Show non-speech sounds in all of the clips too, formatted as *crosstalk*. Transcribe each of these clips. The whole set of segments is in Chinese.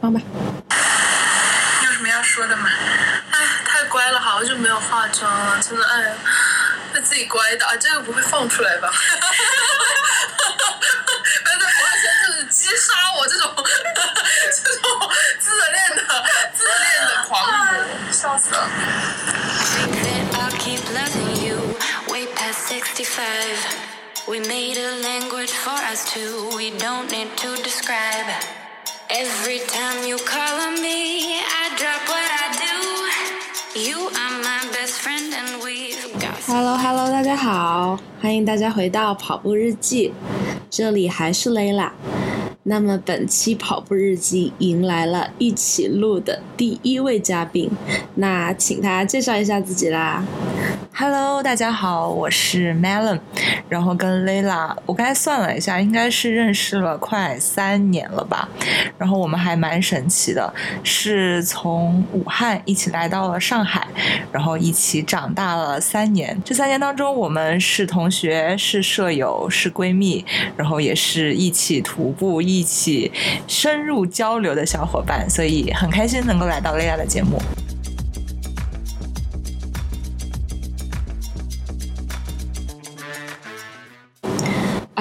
放吧。你有什么要说的吗？哎，太乖了，好久没有化妆了，真的，哎呀，被自己乖的，啊，这个不会放出来吧？哈哈哈哈哈！不要在朋友圈就是击杀我这种 *laughs* 这种自恋的自恋的狂魔，笑死了。that I'll keep loving you way past 65. We made a language for us two, we don't need to describe. Every time you call on me, I drop what I do. You are my best friend, and we've got. Hello Hello，大家好，欢迎大家回到跑步日记，这里还是 Layla。那么本期跑步日记迎来了一起录的第一位嘉宾，那请他介绍一下自己啦。Hello，大家好，我是 Melon，然后跟 Layla，我刚才算了一下，应该是认识了快三年了吧。然后我们还蛮神奇的，是从武汉一起来到了上海，然后一起长大了三年。这三年当中，我们是同学，是舍友，是闺蜜，然后也是一起徒步、一起深入交流的小伙伴，所以很开心能够来到 Layla 的节目。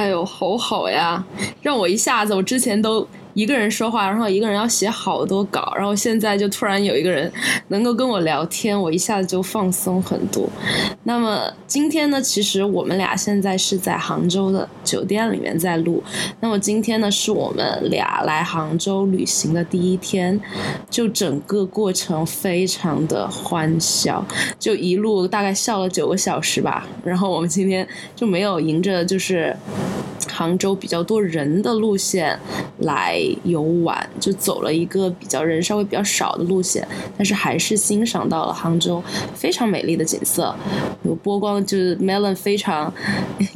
哎呦，好好呀，让我一下子，我之前都一个人说话，然后一个人要写好多稿，然后现在就突然有一个人能够跟我聊天，我一下子就放松很多。那么今天呢，其实我们俩现在是在杭州的酒店里面在录。那么今天呢，是我们俩来杭州旅行的第一天，就整个过程非常的欢笑，就一路大概笑了九个小时吧。然后我们今天就没有迎着就是杭州比较多人的路线来游玩，就走了一个比较人稍微比较少的路线，但是还是欣赏到了杭州非常美丽的景色，有波光，就是 Melon 非常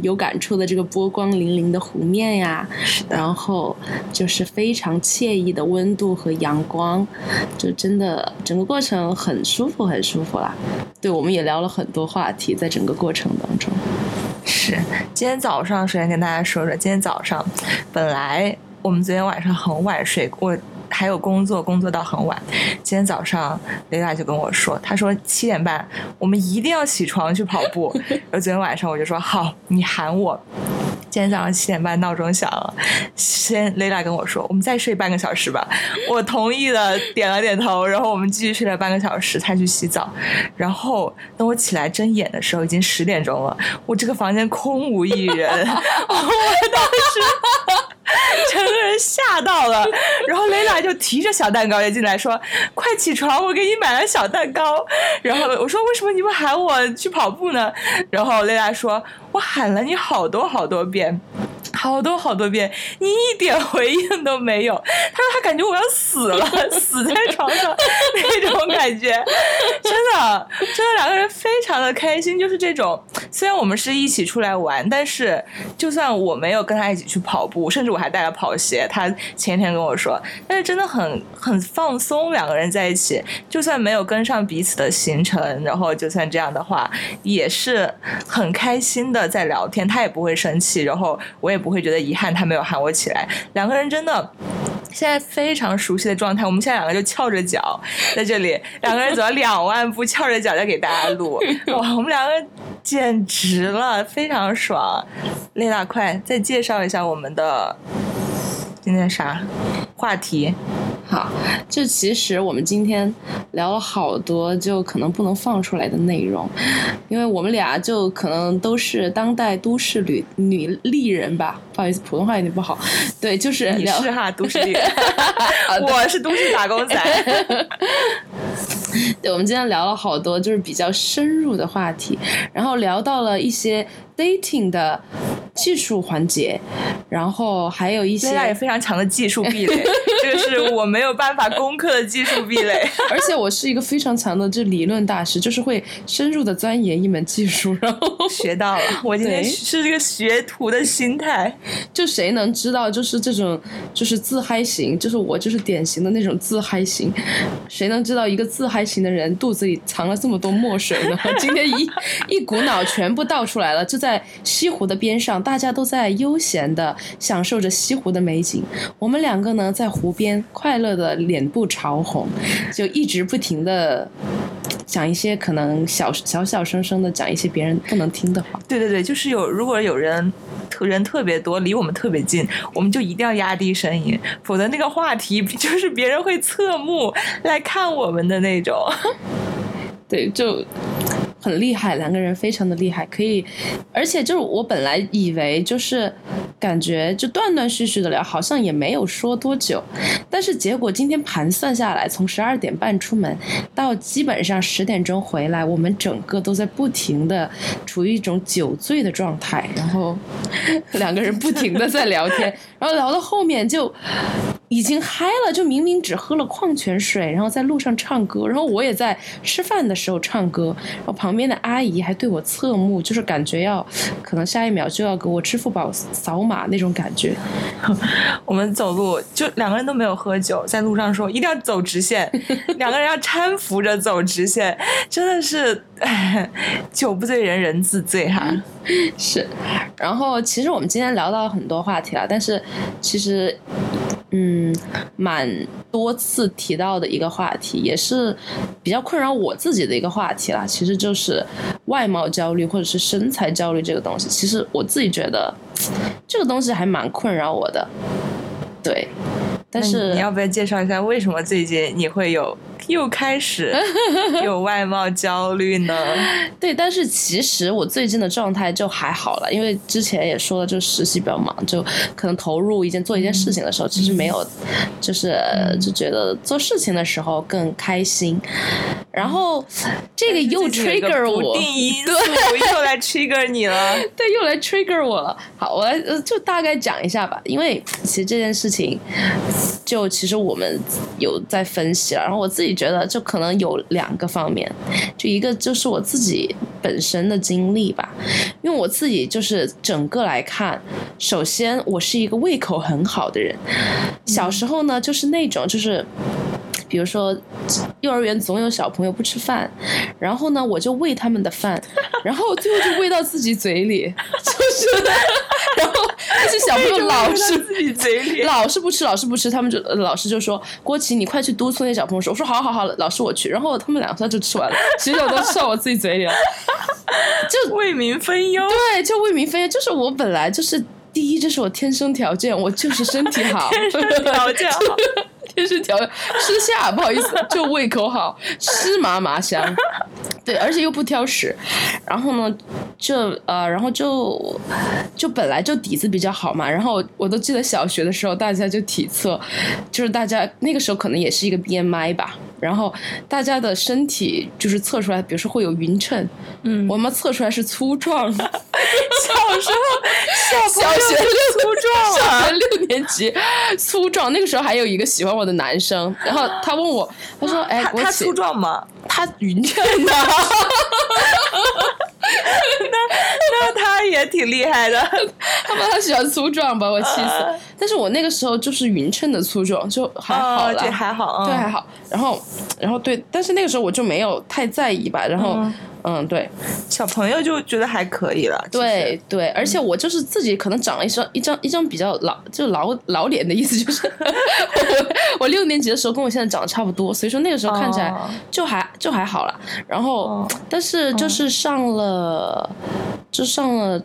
有感触的这个波光粼粼的湖面呀，然后就是非常惬意的温度和阳光，就真的整个过程很舒服，很舒服啦。对，我们也聊了很多话题，在整个过程当中。是，今天早上首先跟大家说说，今天早上本来我们昨天晚上很晚睡，我还有工作，工作到很晚。今天早上雷达就跟我说，他说七点半我们一定要起床去跑步。*laughs* 然后昨天晚上我就说好，你喊我。今天早上七点半闹钟响了，先雷达跟我说，我们再睡半个小时吧。我同意了，点了点头，然后我们继续睡了半个小时，才去洗澡。然后等我起来睁眼的时候，已经十点钟了，我这个房间空无一人，*laughs* 我当时。*laughs* 整个人吓到了，然后雷拉就提着小蛋糕也进来说：“快起床，我给你买了小蛋糕。”然后我说：“为什么你不喊我去跑步呢？”然后雷拉说：“我喊了你好多好多遍。”好多好多遍，你一点回应都没有。他说他感觉我要死了，*laughs* 死在床上那种感觉，真的，真的两个人非常的开心，就是这种。虽然我们是一起出来玩，但是就算我没有跟他一起去跑步，甚至我还带了跑鞋，他前一天跟我说，但是真的很很放松，两个人在一起，就算没有跟上彼此的行程，然后就算这样的话，也是很开心的在聊天，他也不会生气，然后我我也不会觉得遗憾，他没有喊我起来，两个人真的。现在非常熟悉的状态，我们现在两个就翘着脚在这里，两个人走了两万步，翘着脚在给大家录，哇，我们两个简直了，非常爽。丽娜，快再介绍一下我们的今天啥话题？好，就其实我们今天聊了好多，就可能不能放出来的内容，因为我们俩就可能都是当代都市女女丽人吧，不好意思，普通话有点不好。对，就是你是哈，都市丽人，*laughs* 我是都市打工仔。*laughs* 对，我们今天聊了好多，就是比较深入的话题，然后聊到了一些 dating 的技术环节，然后还有一些也非常强的技术壁垒，*laughs* 这个是我没有办法攻克的技术壁垒。*laughs* 而且我是一个非常强的这理论大师，就是会深入的钻研一门技术，然后 *laughs* 学到了，我今天是这个学徒的心态。就谁能知道，就是这种就是自嗨型，就是我就是典型的那种自嗨型，谁能知道一个自嗨型的人肚子里藏了这么多墨水呢？今天一一股脑全部倒出来了，就在西湖的边上，上，大家都在悠闲的享受着西湖的美景，我们两个呢在湖边快乐的脸部潮红，就一直不停的讲一些可能小小小声声的讲一些别人不能听的话。对对对，就是有如果有人特人特别多，离我们特别近，我们就一定要压低声音，否则那个话题就是别人会侧目来看我们的那种。对，就很厉害，两个人非常的厉害，可以，而且就是我本来以为就是感觉就断断续续的聊，好像也没有说多久，但是结果今天盘算下来，从十二点半出门到基本上十点钟回来，我们整个都在不停的处于一种酒醉的状态，然后 *laughs* 两个人不停的在聊天，然后聊到后面就。已经嗨了，就明明只喝了矿泉水，然后在路上唱歌，然后我也在吃饭的时候唱歌，然后旁边的阿姨还对我侧目，就是感觉要可能下一秒就要给我支付宝扫码那种感觉。我们走路就两个人都没有喝酒，在路上说一定要走直线，两个人要搀扶着走直线，真的是 *laughs* 酒不醉人人自醉哈。*laughs* 是，然后其实我们今天聊到很多话题了，但是其实。嗯，蛮多次提到的一个话题，也是比较困扰我自己的一个话题啦。其实就是外貌焦虑或者是身材焦虑这个东西。其实我自己觉得 *tsk* 这个东西还蛮困扰我的。对，但是你要不要介绍一下为什么最近你会有？又开始 *laughs* 有外貌焦虑呢？对，但是其实我最近的状态就还好了，因为之前也说了，就实习比较忙，就可能投入一件做一件事情的时候，其实没有，就是就觉得做事情的时候更开心。然后这个又 trigger 我，对，又来 trigger 你了，*laughs* 对，又来 trigger 我了。好，我来就大概讲一下吧，因为其实这件事情，就其实我们有在分析了，然后我自己。觉得就可能有两个方面，就一个就是我自己本身的经历吧，因为我自己就是整个来看，首先我是一个胃口很好的人，小时候呢就是那种就是。比如说，幼儿园总有小朋友不吃饭，然后呢，我就喂他们的饭，*laughs* 然后最后就喂到自己嘴里，*laughs* 就是，然后那些小朋友老是自己嘴里，*laughs* 老是不吃，老是不吃，他们就老师就说郭琪，你快去督促那小朋友说，我说好好好，老师我去，然后他们两下就吃完了，其实我都吃到我自己嘴里了，就为民分忧，对，就为民分忧，就是我本来就是第一，这是我天生条件，我就是身体好，天生条件好。就是调吃下，*laughs* 不好意思，就胃口好，吃麻麻香，*laughs* 对，而且又不挑食。然后呢，就呃，然后就就本来就底子比较好嘛。然后我都记得小学的时候，大家就体测，就是大家那个时候可能也是一个 BMI 吧。然后大家的身体就是测出来，比如说会有匀称，嗯，我们测出来是粗壮。*laughs* 小时候小小学粗壮，小学六年级粗壮。那个时候还有一个喜欢我的男生，然后他问我，他说：“哎，他粗壮吗？他匀称的。*laughs* *laughs* ” *laughs* 那那他也挺厉害的，他把他喜欢粗壮，把我气死。但是我那个时候就是匀称的粗壮，就还好了，对还好，对还好。然后，然后对，但是那个时候我就没有太在意吧。然后。嗯，对，小朋友就觉得还可以了。对对，而且我就是自己可能长了一张一张一张比较老就老老脸的意思，就是我 *laughs* 我六年级的时候跟我现在长得差不多，所以说那个时候看起来就还就还好了。然后，但是就是上了就上了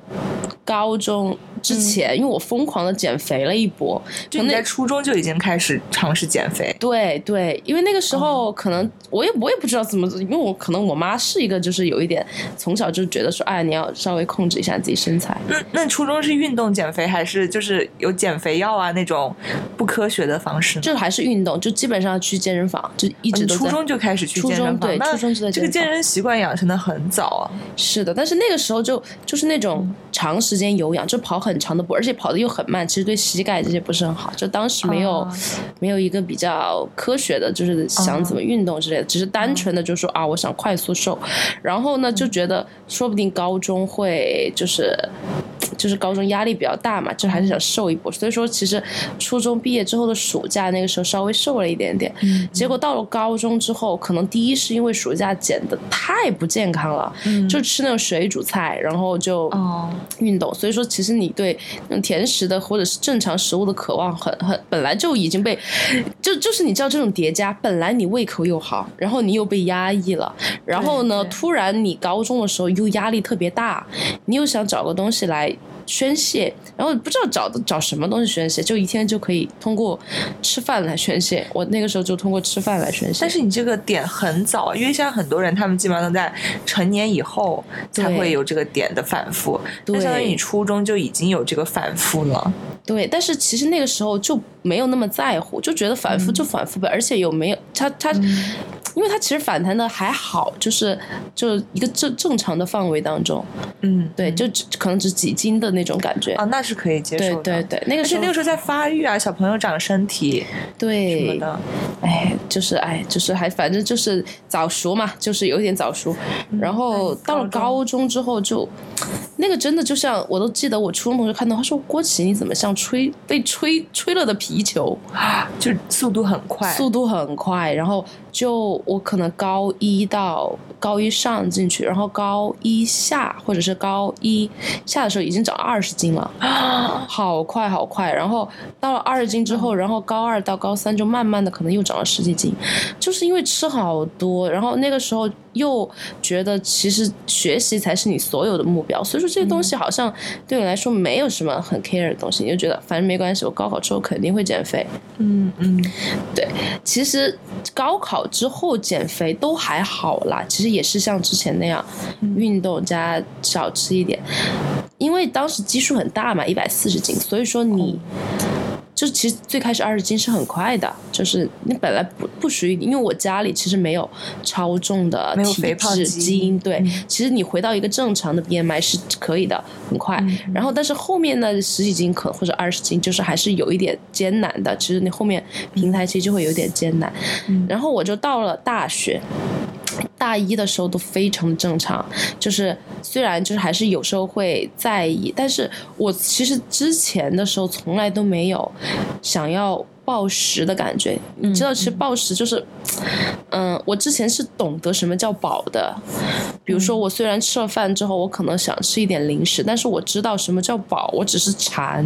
高中。之前，因为我疯狂的减肥了一波，就你在初中就已经开始尝试减肥。对对，因为那个时候可能我也我也不知道怎么，因为我可能我妈是一个就是有一点从小就觉得说，哎，你要稍微控制一下自己身材。那那初中是运动减肥还是就是有减肥药啊那种不科学的方式？就还是运动，就基本上去健身房，就一直都初中就开始去健身房。对，初中就在这个健身习惯养成的很早啊。是的，但是那个时候就就是那种长时间有氧，就跑很。长的步，而且跑的又很慢，其实对膝盖这些不是很好。就当时没有没有一个比较科学的，就是想怎么运动之类的，只是单纯的就说啊，我想快速瘦。然后呢，就觉得说不定高中会就是就是高中压力比较大嘛，就还是想瘦一波。所以说，其实初中毕业之后的暑假，那个时候稍微瘦了一点点。嗯结果到了高中之后，可能第一是因为暑假减的太不健康了，就吃那种水煮菜，然后就哦，运动，所以说其实你对那种甜食的或者是正常食物的渴望很很本来就已经被，就就是你知道这种叠加，本来你胃口又好，然后你又被压抑了，然后呢，突然你高中的时候又压力特别大，你又想找个东西来。宣泄，然后不知道找的找什么东西宣泄，就一天就可以通过吃饭来宣泄。我那个时候就通过吃饭来宣泄。但是你这个点很早，因为现在很多人，他们基本上都在成年以后才会有这个点的反复。对那相当于你初中就已经有这个反复了。对，但是其实那个时候就没有那么在乎，就觉得反复就反复呗，而且有没有他他，因为它其实反弹的还好，就是就一个正正常的范围当中，嗯，对，就只可能只几斤的那种感觉。啊，那是可以接受的。对对对，那个而时候且那个时候在发育啊，小朋友长身体对什么，的，哎，就是哎，就是还反正就是早熟嘛，就是有点早熟。然后到了嗯高中之后就，那个真的就像我都记得我初中同学看到他说郭琪你怎么像吹被吹吹了的皮球，就速度很快。速度很快，然后就我可能高一到高一上进去，然后高一下或者是高一下的时候已经长二十斤了，*gasps* 好快好快。然后到了二十斤之后，然后高二到高三就慢慢的可能又长了十几斤，就是因为吃好多，然后那个时候又觉得其实学习才是你所有的目标，所以说这些东西好像对你来说没有什么很 care 的东西，你就觉得反正没关系，我高考之后肯定会减肥。嗯嗯，对，其实高考之后减肥都还好啦，其实也是像之前那样，运动加少吃一点，因为当时基数很大嘛，一百四十斤，所以说你。就其实最开始二十斤是很快的，就是你本来不不属于你，因为我家里其实没有超重的没有体肥胖质基基因，对，嗯其实你回到一个正常的 BMI 是可以的，很快。嗯然后但是后面呢十几斤可或者二十斤，就是还是有一点艰难的，其实你后面平台期就会有点艰难。嗯然后我就到了大学。大一的时候都非常正常，就是虽然就是还是有时候会在意，但是我其实之前的时候从来都没有想要暴食的感觉。你知道，其实暴食就是，嗯，我之前是懂得什么叫饱的。比如说，我虽然吃了饭之后，我可能想吃一点零食，但是我知道什么叫饱，我只是馋，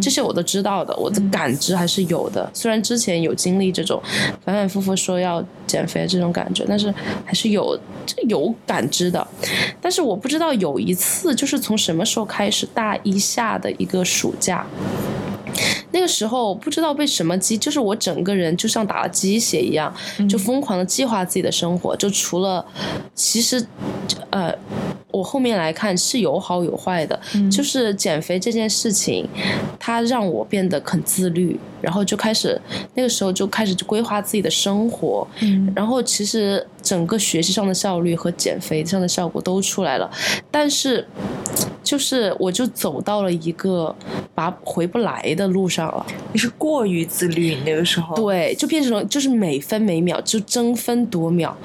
这些我都知道的，我的感知还是有的。虽然之前有经历这种反反复复说要减肥这种感觉，但是还是有这有感知的。但是我不知道有一次，就是从什么时候开始，大一下的一个暑假。那个时候不知道被什么激，就是我整个人就像打了鸡血一样，就疯狂的计划自己的生活。就除了，其实，呃，我后面来看是有好有坏的。就是减肥这件事情，它让我变得很自律，然后就开始那个时候就开始规划自己的生活。嗯然后其实整个学习上的效率和减肥上的效果都出来了，但是就是我就走到了一个把回不来的路上了。你是过于自律，你那个时候。对，就变成了就是每分每秒就争分夺秒，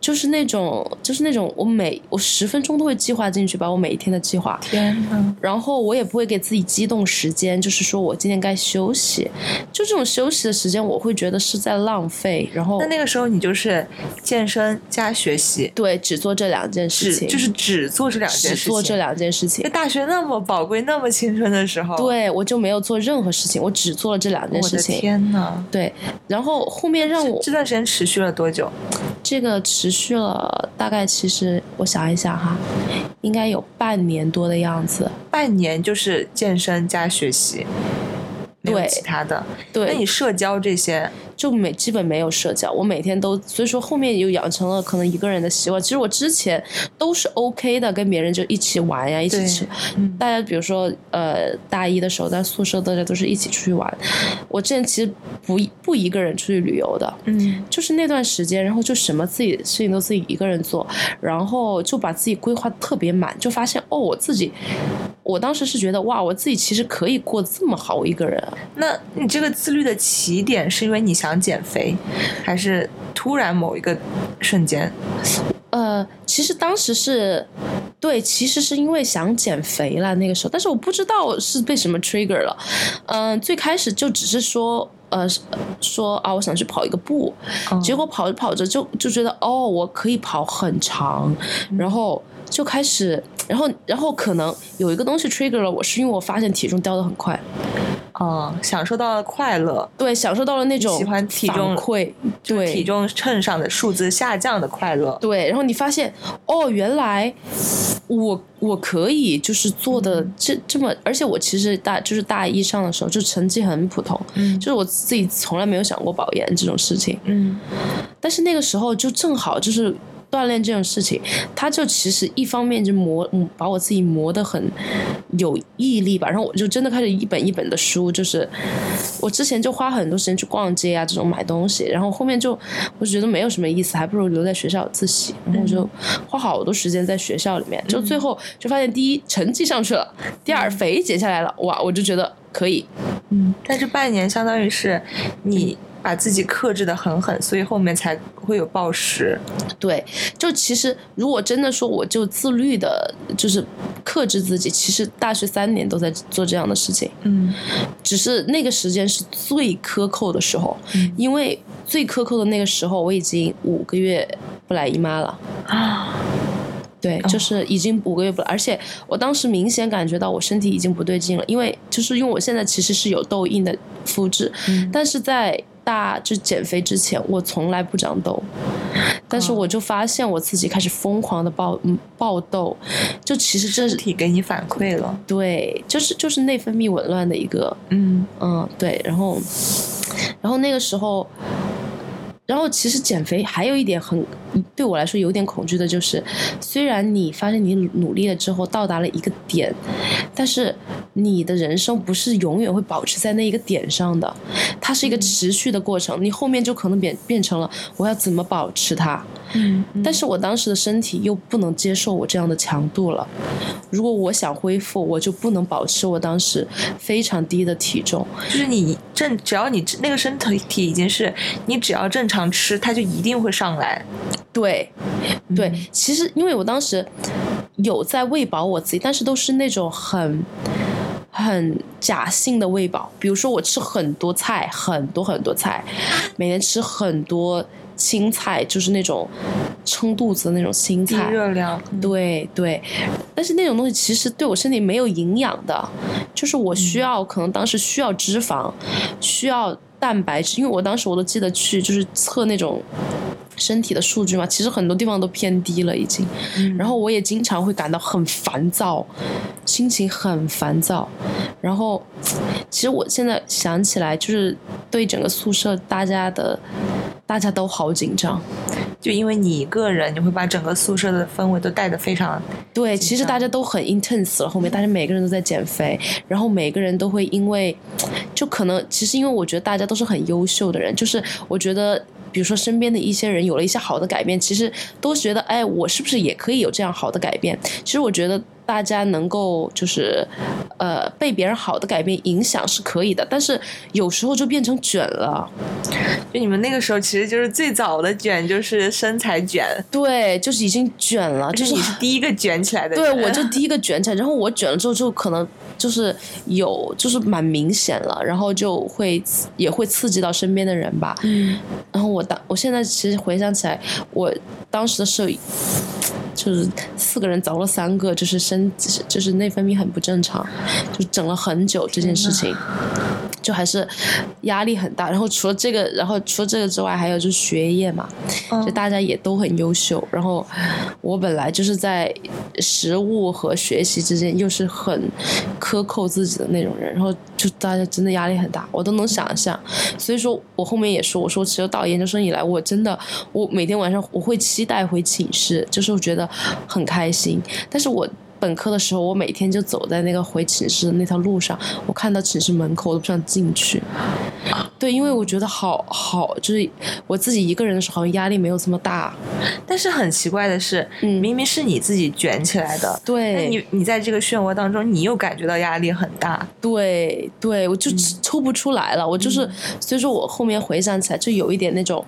就是那种就是那种我每我十分钟都会计划进去，把我每一天的计划。天呐，然后我也不会给自己机动时间，就是说我今天该休息，就这种休息的时间，我会觉得是在浪费。然后那那个时候你就是健身加学习，对，只做这两件事情，就是只做这两件只事情。做这两件事情。大学那么宝贵、那么青春的时候，，对，我就没有做任何事情，我只做了这两件我的事情。天呐，对，然后后面让我这段时间持续了多久？这个持续了大概，其实我想一想哈，应该有半年多的样子。半年就是健身加学习，没有对其他的。对那你，社交这些，就每基本没有社交，我每天都，所以说后面又养成了可能一个人的习惯。其实我之前都是 OK 的，跟别人就一起玩呀，一起吃。嗯大家比如说，呃，大一的时候在宿舍，大家都是一起出去玩。我之前其实不不一个人出去旅游的，嗯，就是那段时间，然后就什么自己事情都自己一个人做，然后就把自己规划特别满，就发现哦，我自己，我当时是觉得哇，我自己其实可以过这么好一个人啊。那你这个自律的起点是因为你想减肥，还是突然某一个瞬间？呃，其实当时是对，其实是因为想减肥了那个时候，但是我不知道是被什么 trigger 了。嗯、最开始就只是说，呃，说啊，我想去跑一个步，结果跑着跑着就就觉得，哦，我可以跑很长，然后就开始，然后然后可能有一个东西 trigger 了我，是因为我发现体重掉的很快，嗯，享受到了快乐，对，享受到了那种喜欢体重反馈，就体重秤上的数字下降的快乐。对，然后你发现哦，原来我我可以就是做的这这么，而且我其实大就是大一上的时候就成绩很普通，嗯就是我自己从来没有想过保研这种事情，嗯但是那个时候就正好就是。锻炼这种事情，他就其实一方面就磨，嗯把我自己磨得很有毅力吧，然后我就真的开始一本一本的书，就是我之前就花很多时间去逛街啊，这种买东西，然后后面就我就觉得没有什么意思，还不如留在学校自习，然后我就花好多时间在学校里面，就最后就发现第一成绩上去了，第二肥减下来了，哇，我就觉得可以，嗯，但这半年相当于是你把自己克制的很狠，所以后面才会有暴食。对，就其实如果真的说我就自律的，就是克制自己，其实大学三年都在做这样的事情，嗯只是那个时间是最苛扣的时候，嗯因为最苛扣的那个时候我已经五个月不来姨妈了。啊，对，就是已经五个月不来，而且我当时明显感觉到我身体已经不对劲了，因为就是因为我现在其实是有痘印的肤质，嗯但是在大就减肥之前，我从来不长痘，但是我就发现我自己开始疯狂的爆嗯爆痘，就其实这是身体给你反馈了。对，就是就是内分泌紊乱的一个嗯。嗯，对，然后，然后那个时候，然后其实减肥还有一点很对我来说有点恐惧的就是，虽然你发现你努力了之后到达了一个点，但是你的人生不是永远会保持在那一个点上的，它是一个持续的过程，你后面就可能变变成了我要怎么保持它，嗯，但是我当时的身体又不能接受我这样的强度了。如果我想恢复，我就不能保持我当时非常低的体重。就是你正，只要你那个身体已经是你只要正常吃，它就一定会上来。对，对，其实因为我当时有在喂饱我自己，但是都是那种很。很假性的喂饱，比如说我吃很多菜，很多很多菜，每天吃很多青菜，就是那种撑肚子的那种青低菜，热量，对对，但是那种东西其实对我身体没有营养的，就是我需要、可能当时需要脂肪，需要蛋白质，因为我当时我都记得去就是测那种身体的数据嘛，其实很多地方都偏低了已经，然后我也经常会感到很烦躁，心情很烦躁，然后其实我现在想起来，就是对整个宿舍大家的大家都好紧张。就因为你一个人，你会把整个宿舍的氛围都带得非常对，其实大家都很 intense 了，后面大家每个人都在减肥，然后每个人都会因为，就可能其实因为我觉得大家都是很优秀的人，就是我觉得。比如说身边的一些人有了一些好的改变，其实都觉得，哎，我是不是也可以有这样好的改变？其实我觉得大家能够就是，呃，被别人好的改变影响是可以的，但是有时候就变成卷了。就你们那个时候其实就是最早的卷，就是身材卷，对，就是已经卷了，就就是是你是第一个卷起来的对，我就第一个卷起来，然后我卷了之后，就可能就是有，就是蛮明显了，然后就会也会刺激到身边的人吧。嗯，然后我当我现在其实回想起来，我当时的舍友就是四个人凿了三个，就是身就是内分泌很不正常，就整了很久这件事情。就还是压力很大，然后除了这个，然后除了这个之外，还有就是学业嘛，嗯就大家也都很优秀。然后我本来就是在食物和学习之间又是很克扣自己的那种人，然后就大家真的压力很大，我都能想象。所以说我后面也说，我说其实到研究生以来，我真的我每天晚上我会期待回寝室，就是我觉得很开心。但是我本科的时候，我每天就走在那个回寝室的那条路上，我看到寝室门口，我都不想进去。对，因为我觉得好好，就是我自己一个人的时候，好像压力没有这么大。但是很奇怪的是，嗯明明是你自己卷起来的，那对，你你在这个漩涡当中，你又感觉到压力很大。对对，我就抽不出来了。我就是，所以说我后面回想起来，就有一点那种。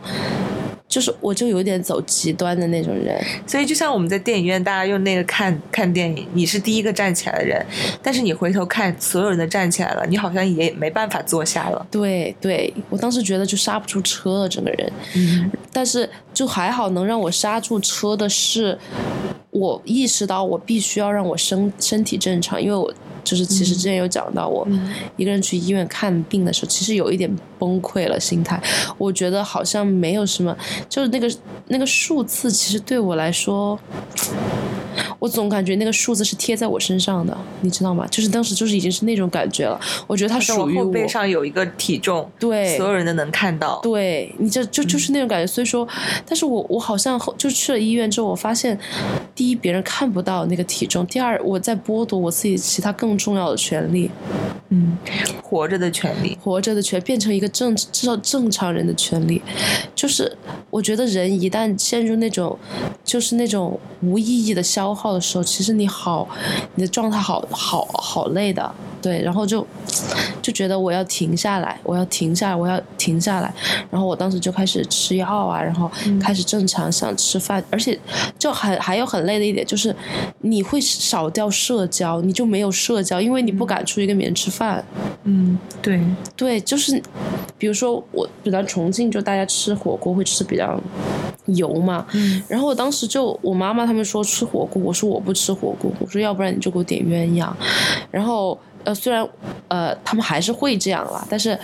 就是我就有点走极端的那种人。所以就像我们在电影院，大家用那个看看电影，你是第一个站起来的人，但是你回头看，所有人都站起来了，你好像也没办法坐下了。对对，我当时觉得就刹不住车了，整个人。嗯但是就还好，能让我刹住车的是，我意识到我必须要让我身身体正常，因为我就是其实之前有讲到，我一个人去医院看病的时候，其实有一点崩溃了心态。我觉得好像没有什么，就是那个那个数字，其实对我来说。我总感觉那个数字是贴在我身上的，你知道吗？就是当时就是已经是那种感觉了。我觉得它在我属于我。后背上有一个体重，对所有人都能看到。对你这就就是那种感觉，所以说，但是我我好像后就去了医院之后，我发现，第一别人看不到那个体重，第二我在剥夺我自己其他更重要的权利，嗯，活着的权利。活着的权变成一个正至少正常人的权利，就是我觉得人一旦陷入那种就是那种无意义的消耗的时候，其实你好，你的状态好好好累的，对，然后就就觉得我要停下来，我要停下来，我要停下来，然后我当时就开始吃药啊，然后开始正常想吃饭，而且就还还有很累的一点就是你会少掉社交，你就没有社交，因为你不敢出去跟别人吃饭。嗯，对，对，就是比如说我比较重庆，就大家吃火锅会吃比较油嘛，嗯。然后我当时就我妈妈他们说吃火锅，我说我不吃火锅，我说要不然你就给我点鸳鸯，然后呃虽然呃他们还是会这样啦，但是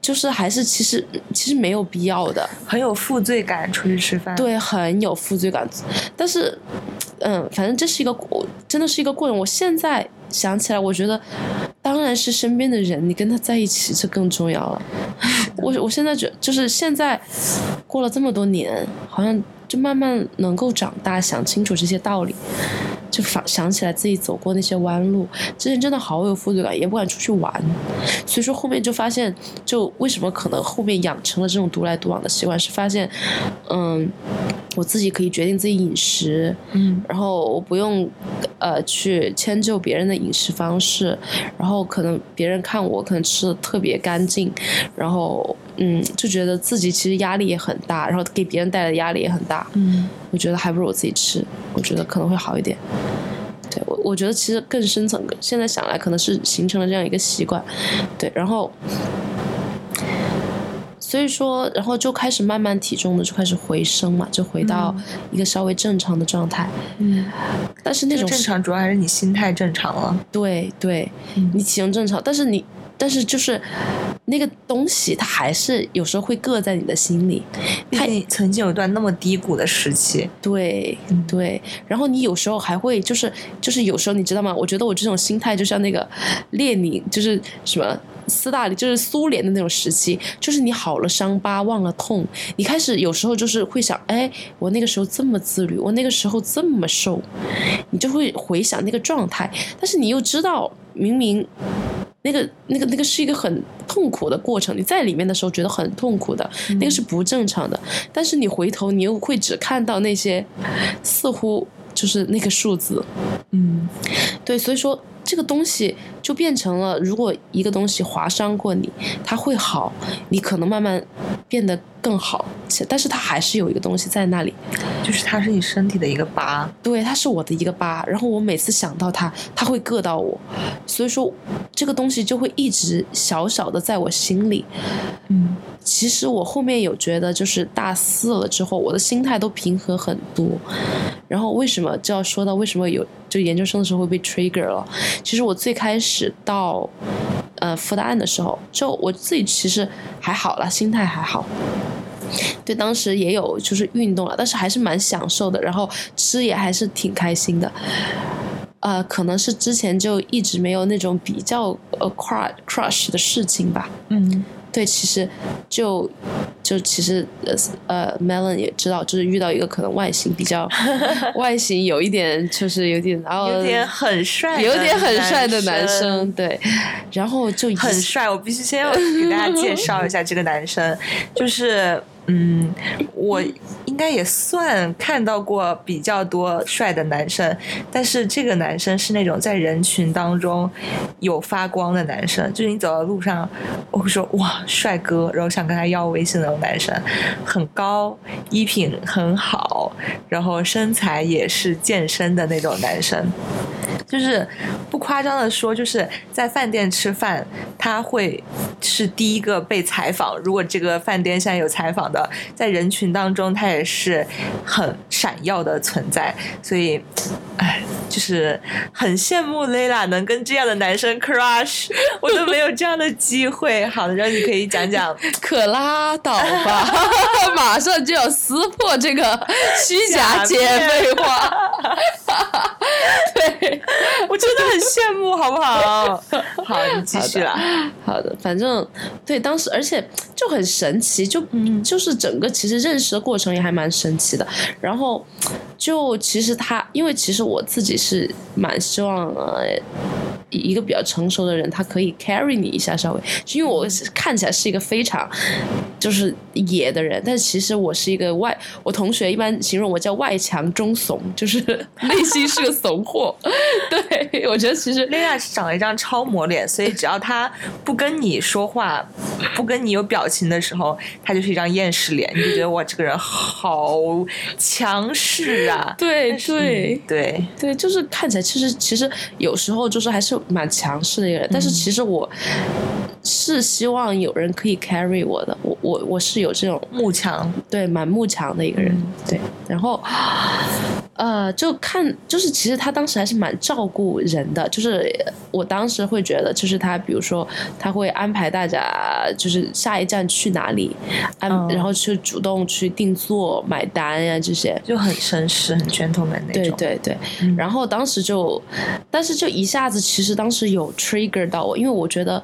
就是还是其实其实没有必要的，很有负罪感，出去吃饭。，对，很有负罪感。但是，嗯，反正这是一个过，真的是一个过程。我现在想起来，我觉得当然是身边的人，你跟他在一起，这更重要了。*laughs* 我我现在觉就是现在过了这么多年，好像就慢慢能够长大，想清楚这些道理。就反想起来自己走过那些弯路，之前真的好有负罪感，也不敢出去玩，所以说后面就发现，就为什么可能后面养成了这种独来独往的习惯，是发现，嗯，我自己可以决定自己饮食，嗯然后我不用呃去迁就别人的饮食方式，然后可能别人看我可能吃的特别干净，然后嗯就觉得自己其实压力也很大，然后给别人带来的压力也很大，嗯我觉得还不如我自己吃，我觉得可能会好一点。对我，我觉得其实更深层，现在想来可能是形成了这样一个习惯，对，然后，所以说，然后就开始慢慢体重的就开始回升嘛，就回到一个稍微正常的状态。嗯，但是那种正常主要还是你心态正常了。对对，嗯你体重正常，但是你，但是就是那个东西，它还是有时候会硌在你的心里。毕竟你曾经有一段那么低谷的时期。对嗯对，然后你有时候还会就是就是有时候你知道吗？我觉得我这种心态就像那个列宁，就是什么。斯大林就是苏联的那种时期，就是你好了伤疤忘了痛，你开始有时候就是会想，哎，我那个时候这么自律，我那个时候这么瘦，你就会回想那个状态，但是你又知道明明那个那个那个是一个很痛苦的过程，你在里面的时候觉得很痛苦的，那个是不正常的。但是你回头，你又会只看到那些似乎就是那个数字，嗯。对，所以说这个东西就变成了，如果一个东西划伤过你，它会好，你可能慢慢变得更好，且但是它还是有一个东西在那里，就是它是你身体的一个疤。对，它是我的一个疤，然后我每次想到它，它会硌到我，所以说这个东西就会一直小小的在我心里。嗯其实我后面有觉得，就是大四了之后，我的心态都平和很多。然后为什么就要说到为什么有就研究生的时候会被 trigger 了？其实我最开始到呃复答案的时候，就我自己其实还好了，心态还好。对，当时也有就是运动了，但是还是蛮享受的，然后吃也还是挺开心的。呃，可能是之前就一直没有那种比较呃 crush crush 的事情吧。嗯对，其实就就其实呃呃，Melon 也知道，就是遇到一个可能外形比较 *laughs* 外形有一点就是有点然后有点很帅有点很帅的男生，对，然后就很帅，我必须先要给大家介绍一下这个男生，就是嗯，我应该也算看到过比较多帅的男生，但是这个男生是那种在人群当中有发光的男生，就是你走到路上，我会说哇帅哥，然后想跟他要微信的那种男生，很高，衣品很好，然后身材也是健身的那种男生。就是不夸张的说，就是在饭店吃饭，他会是第一个被采访。如果这个饭店现在有采访的，在人群当中，他也是很闪耀的存在。所以，哎，就是很羡慕 Lela 能跟这样的男生 crush，*laughs* 我都没有这样的机会。好的，然后你可以讲讲 *laughs* 可拉倒吧，*laughs* 马上就要撕破这个虚假姐妹花。对，*laughs* 我真的很羡慕，好不好？好，你继续啦。好的，反正对当时，而且就很神奇，就、嗯就是整个其实认识的过程也还蛮神奇的。然后就其实他，因为其实我自己是蛮希望呃。一个比较成熟的人，他可以 carry 你一下，稍微，因为我看起来是一个非常就是野的人，但其实我是一个外，我同学一般形容我叫外强中怂，就是 *laughs* 内心是个怂货。*laughs* 对，我觉得其实 Lela 是长了一张超模脸，所以只要他不跟你说话，不跟你有表情的时候，他就是一张厌世脸，你就觉得哇，这个人好强势啊！对对对，对，就是看起来其实其实有时候就是还是蛮强势的一个人，但是其实我是希望有人可以 carry 我的，我我我是有这种慕强，对蛮慕强的一个人，对，然后呃就看就是其实他当时还是蛮照顾人的，就是我当时会觉得就是他比如说他会安排大家就是下一站去哪里，安、嗯。然后去主动去订座买单呀、这些，就很绅士、很 gentleman 那种。对对对，嗯。然后当时就，但是就一下子，其实当时有 trigger 到我，因为我觉得，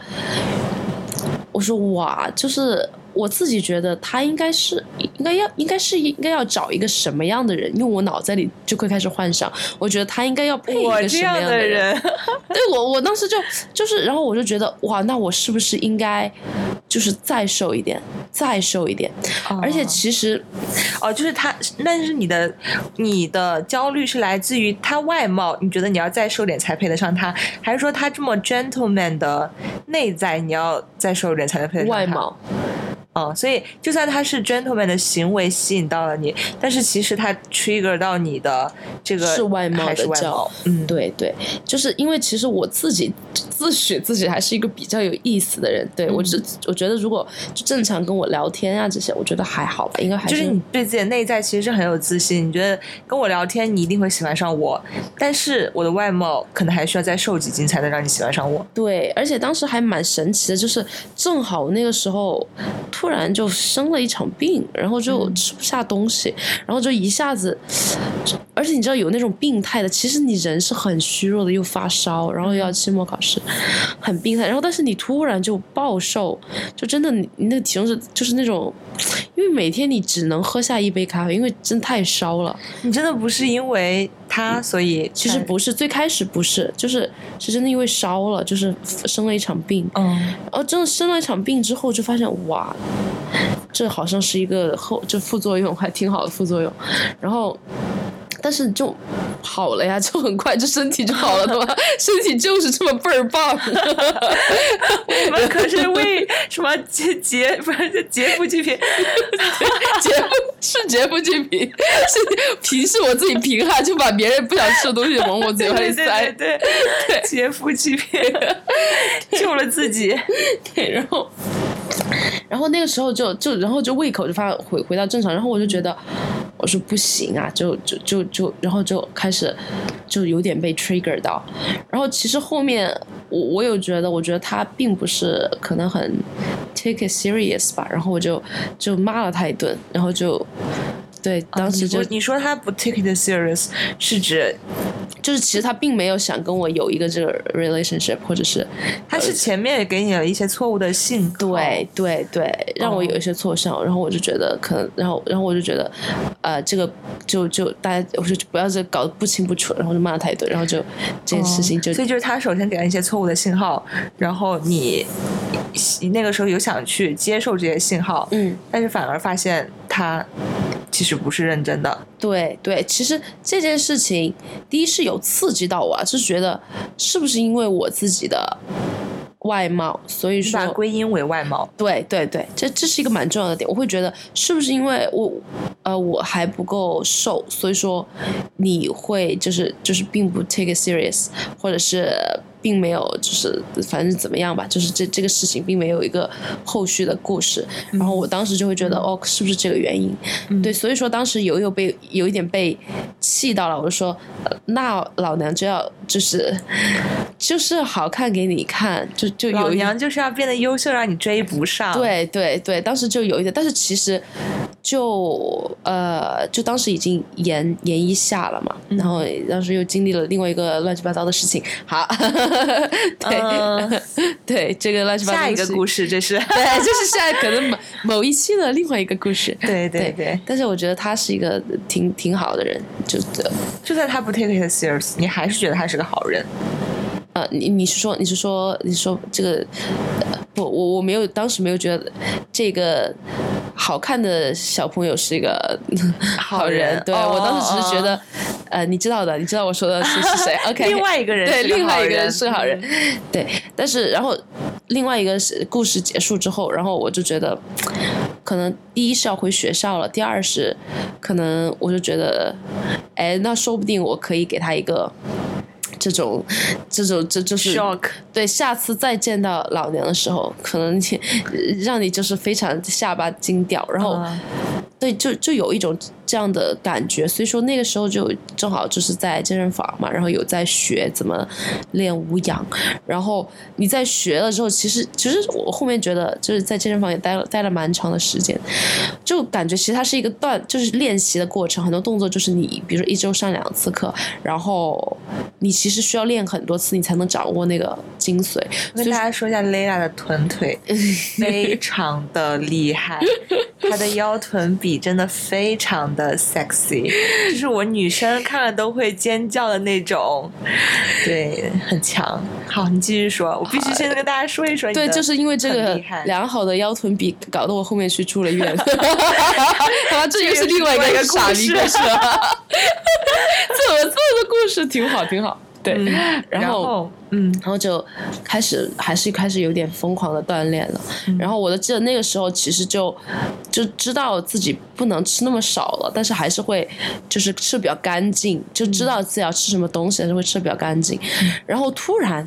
我说哇，就是我自己觉得他应该是应该要应该是应该要找一个什么样的人，因为我脑子里就会开始幻想，我觉得他应该要配一个什么样的。人，*laughs* 对我，我当时就就是，然后我就觉得哇，那我是不是应该就是再瘦一点，再瘦一点？而且其实哦，就是他，但是你的你的焦虑是来自于他外貌，你觉得你要再瘦点才配得上他，还是说他这么 gentleman 的内在，你要再瘦点才能配得上他？外貌，嗯，所以就算他是 gentleman 的行为吸引到了你，但是其实他 trigger 到你的这个是外貌还是外貌，嗯，对对，就是因为其实我自己自诩自己还是一个比较有意思的人，对、我嗯只我觉得如果就正常跟我聊天啊这些，我觉得还好吧，应该还就是你对自己的内在其实是很有自信，你觉得跟我聊天你一定会喜欢上我，但是我的外貌可能还需要再瘦几斤才能让你喜欢上我。对，而且当时还蛮神奇的，就是正好那个时候突然就生了一场病，然后就嗯吃不下东西，然后就一下子，*sniffs* 而且你知道有那种病态的，其实你人是很虚弱的，又发烧，然后又要期末考试，很病态，然后但是你突然就暴瘦，就真的你你那个体重是就是那种，*sniffs* 因为每天你只能喝下一杯咖啡，因为真太烧了。你真的不是因为他所以其实不是，最开始不是，就是是真的因为烧了，就是生了一场病。嗯，然后真的生了一场病之后，就发现哇，这好像是一个后就副作用，还挺好的副作用。然后，但是就好了呀，*laughs* 就很快就身体就好了的嘛，*laughs* 身体就是这么倍儿棒。*laughs* 我们可是为什么劫劫不是劫富济贫？劫富是劫富济贫，是贫是我自己贫哈，就把别人不想吃的东西往我嘴巴里对塞。对对对，劫富济贫，救了自己。对，然后，然后那个时候就就然后就胃口就发回回到正常，然后我就觉得，我说不行啊，就就就就，然后就开始就有点被 trigger 到，然后其实后面我我有觉得，我觉得他并不是可能很 take it serious 吧，然后我就就骂了他一顿，然后就。对，当时就、你说你说他不 take it serious，是指就是其实他并没有想跟我有一个这个 relationship，或者是他是前面也给你了一些错误的信号？对对对，让我有一些错上，然后我就觉得可能，然后然后我就觉得，呃，这个就就大家，我说就不要这搞得不清不楚，然后就骂他一顿，然后就这件事情就、哦所以就是他首先给了一些错误的信号，然后你你那个时候有想去接受这些信号，嗯，但是反而发现他其实不是认真的。对对，其实这件事情，第一是有刺激到我是觉得是不是因为我自己的外貌，所以说把归因为外貌，对对对，这这是一个蛮重要的点。我会觉得是不是因为我呃我还不够瘦，所以说你会就是就是并不 take it serious，或者是并没有就是反正怎么样吧，就是这这个事情并没有一个后续的故事。然后我当时就会觉得、哦，是不是这个原因？对，所以说当时有有被有一点被气到了，我就说、呃那老娘就要就是就是好看给你看，就就有一老娘就是要变得优秀，让你追不上。，对对对，当时就有一点，但是其实就呃，就当时已经研研一下了嘛，然后当时又经历了另外一个乱七八糟的事情。好，*laughs* 对、嗯 *laughs* 对，这个乱七八糟的下一个故事这是。*laughs* 对，就是现在可能某某一期的另外一个故事。对对对，但是我觉得他是一个挺挺好的人，就就算他不 take it serious，你还是觉得他是个好人。呃，你你是说你是说你说这个、呃不，我我没有当时没有觉得这个好看的小朋友是一个好人，对、哦我当时只是觉得，呃，你知道的，你知道我说的是是谁？*laughs* OK，另外一个人对，另外一个人是好人，对，但是然后另外一个是故事结束之后，然后我就觉得，可能第一是要回学校了，第二是可能我就觉得，哎，那说不定我可以给他一个。这种，这种，这就是 Shock 对，下次再见到老娘的时候，可能让你就是非常下巴惊掉，然后、嗯。对，就就有一种这样的感觉。所以说那个时候就正好就是在健身房嘛，然后有在学怎么练无氧，然后你在学了之后，其实其实我后面觉得就是在健身房也待了待了蛮长的时间，就感觉其实它是一个锻，就是练习的过程，很多动作就是你比如说一周上两次课，然后你其实需要练很多次，你才能掌握那个精髓。跟大家说一下 Layla 的臀腿 *laughs* 非常的厉害，她的腰臀比真的非常的 sexy，就是我女生看了都会尖叫的那种，对，很强。好，你继续说，我必须先跟大家说一说对，就是因为这个良好的腰臀比，搞得我后面去住了院。*laughs* 啊，这又是另外一这又个傻是另外一个故事逼故事了。怎么这个故事挺好，挺好。对，嗯 *laughs* 然后嗯然后就开始还是开始有点疯狂的锻炼了。嗯然后我都记得那个时候其实就就知道自己不能吃那么少了，但是还是会就是吃比较干净，就知道自己要吃什么东西，还是会吃比较干净。然后突然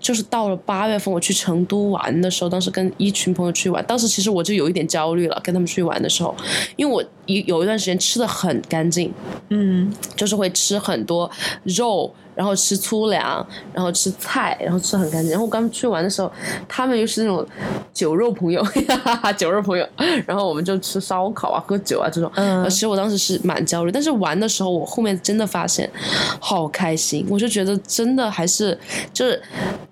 就是到了八月份，我去成都玩的时候，当时跟一群朋友去玩，当时其实我就有一点焦虑了，跟他们出去玩的时候，因为我有有一段时间吃的很干净，嗯就是会吃很多肉，然后吃粗粮，然后吃菜，然后吃很干净。然后我刚出去玩的时候，他们又是那种酒肉朋友，*laughs* 酒肉朋友，然后我们就吃烧烤啊、喝酒啊这种。嗯呃其实我当时是蛮焦虑，但是玩的时候，我后面真的发现好开心，我就觉得真的还是就是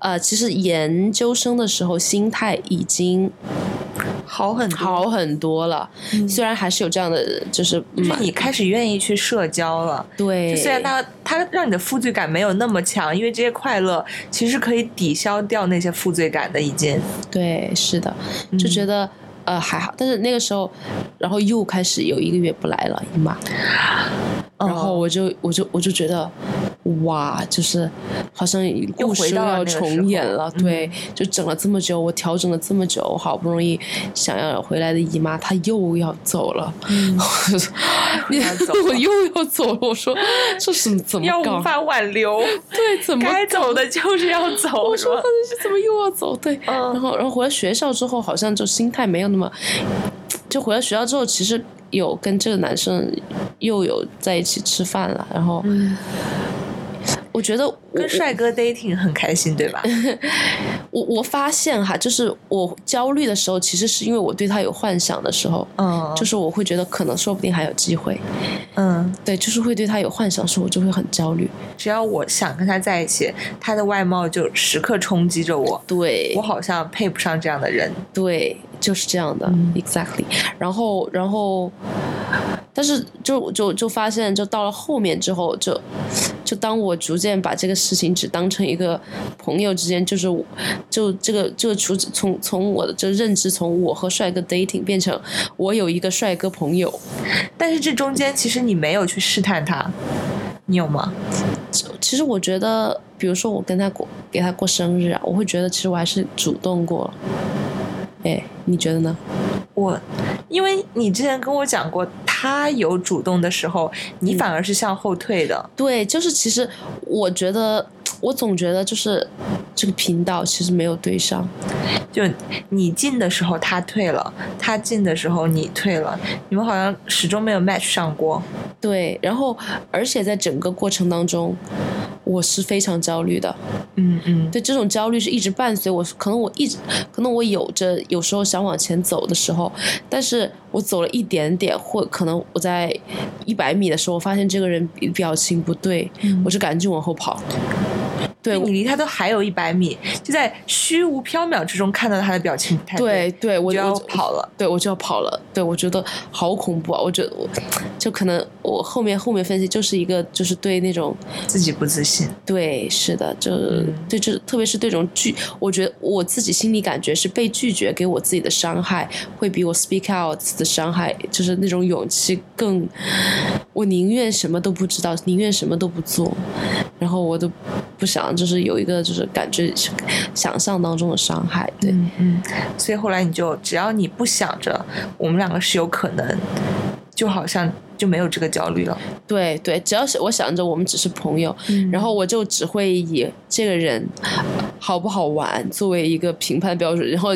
呃，其实研究生的时候心态已经好很多，好很多了，虽然还是有这样的就是就是你开始愿意去社交了。对，就虽然它它让你的负罪感没有那么强，因为这些快乐其实可以抵消掉那些负罪感的，已经。对，是的，就嗯觉得、呃还好，但是那个时候，然后又开始有一个月不来了姨妈，然哦。后我就我就我就觉得，哇，就是好像故事回到了要重演了，对，嗯。就整了这么久，我调整了这么久，我好不容易想要回来的姨妈，她又要走了，你我了。*laughs* 又要走了，我说这是怎么搞？要无？法挽留，*laughs* 对，怎么该走的就是要走，我说是怎么又要走？对，嗯。然后然后回来学校之后，好像就心态没有那么，就回到学校之后，其实有跟这个男生又有在一起吃饭了，然后，我觉得我跟帅哥 dating 很开心，对吧？*laughs* 我我发现哈，就是我焦虑的时候，其实是因为我对他有幻想的时候，嗯，就是我会觉得可能说不定还有机会，嗯，对，就是会对他有幻想的时候，我就会很焦虑，只要我想跟他在一起，他的外貌就时刻冲击着我，对。我，好像配不上这样的人。对，就是这样的、嗯 e x a c t l y 然后，然后，但是就就就发现，就到了后面之后，就就就当我逐渐把这个事情只当成一个朋友之间，就是我就这个这个从从从我的这认知，从我和帅哥 dating 变成我有一个帅哥朋友，但是这中间其实你没有去试探他，你有吗？其实我觉得，比如说我跟他过给他过生日啊，我会觉得其实我还是主动过了。哎，你觉得呢？我，因为你之前跟我讲过，他有主动的时候，你反而是向后退的。对，就是其实我觉得，我总觉得就是这个频道其实没有对上。就你进的时候他退了，他进的时候你退了，你们好像始终没有 match 上过。对，然后而且在整个过程当中，我是非常焦虑的。嗯嗯，对，这种焦虑是一直伴随我，可能我一直，可能我有着有时候想往前走的时候，但是我走了一点点，或可能我在一百米的时候，我发现这个人表情不对，我就赶紧往后跑。对你离他都还有一百米，就在虚无缥缈之中看到他的表情对对，我就要跑了。对我就要跑了。对我觉得好恐怖啊！我觉得我就可能我后面后面分析就是一个就是对那种自己不自信。对是的，就、对这特别是对这种拒，我觉得我自己心里感觉是被拒绝给我自己的伤害，会比我 speak out 的伤害，就是那种勇气更，我宁愿什么都不知道，宁愿什么都不做，然后我都不想就是有一个就是感觉想象当中的伤害，对。嗯嗯，所以后来你就只要你不想着我们两个是有可能，就好像就没有这个焦虑了。对对，只要是我想着我们只是朋友，然后我就只会以这个人好不好玩作为一个评判标准，然后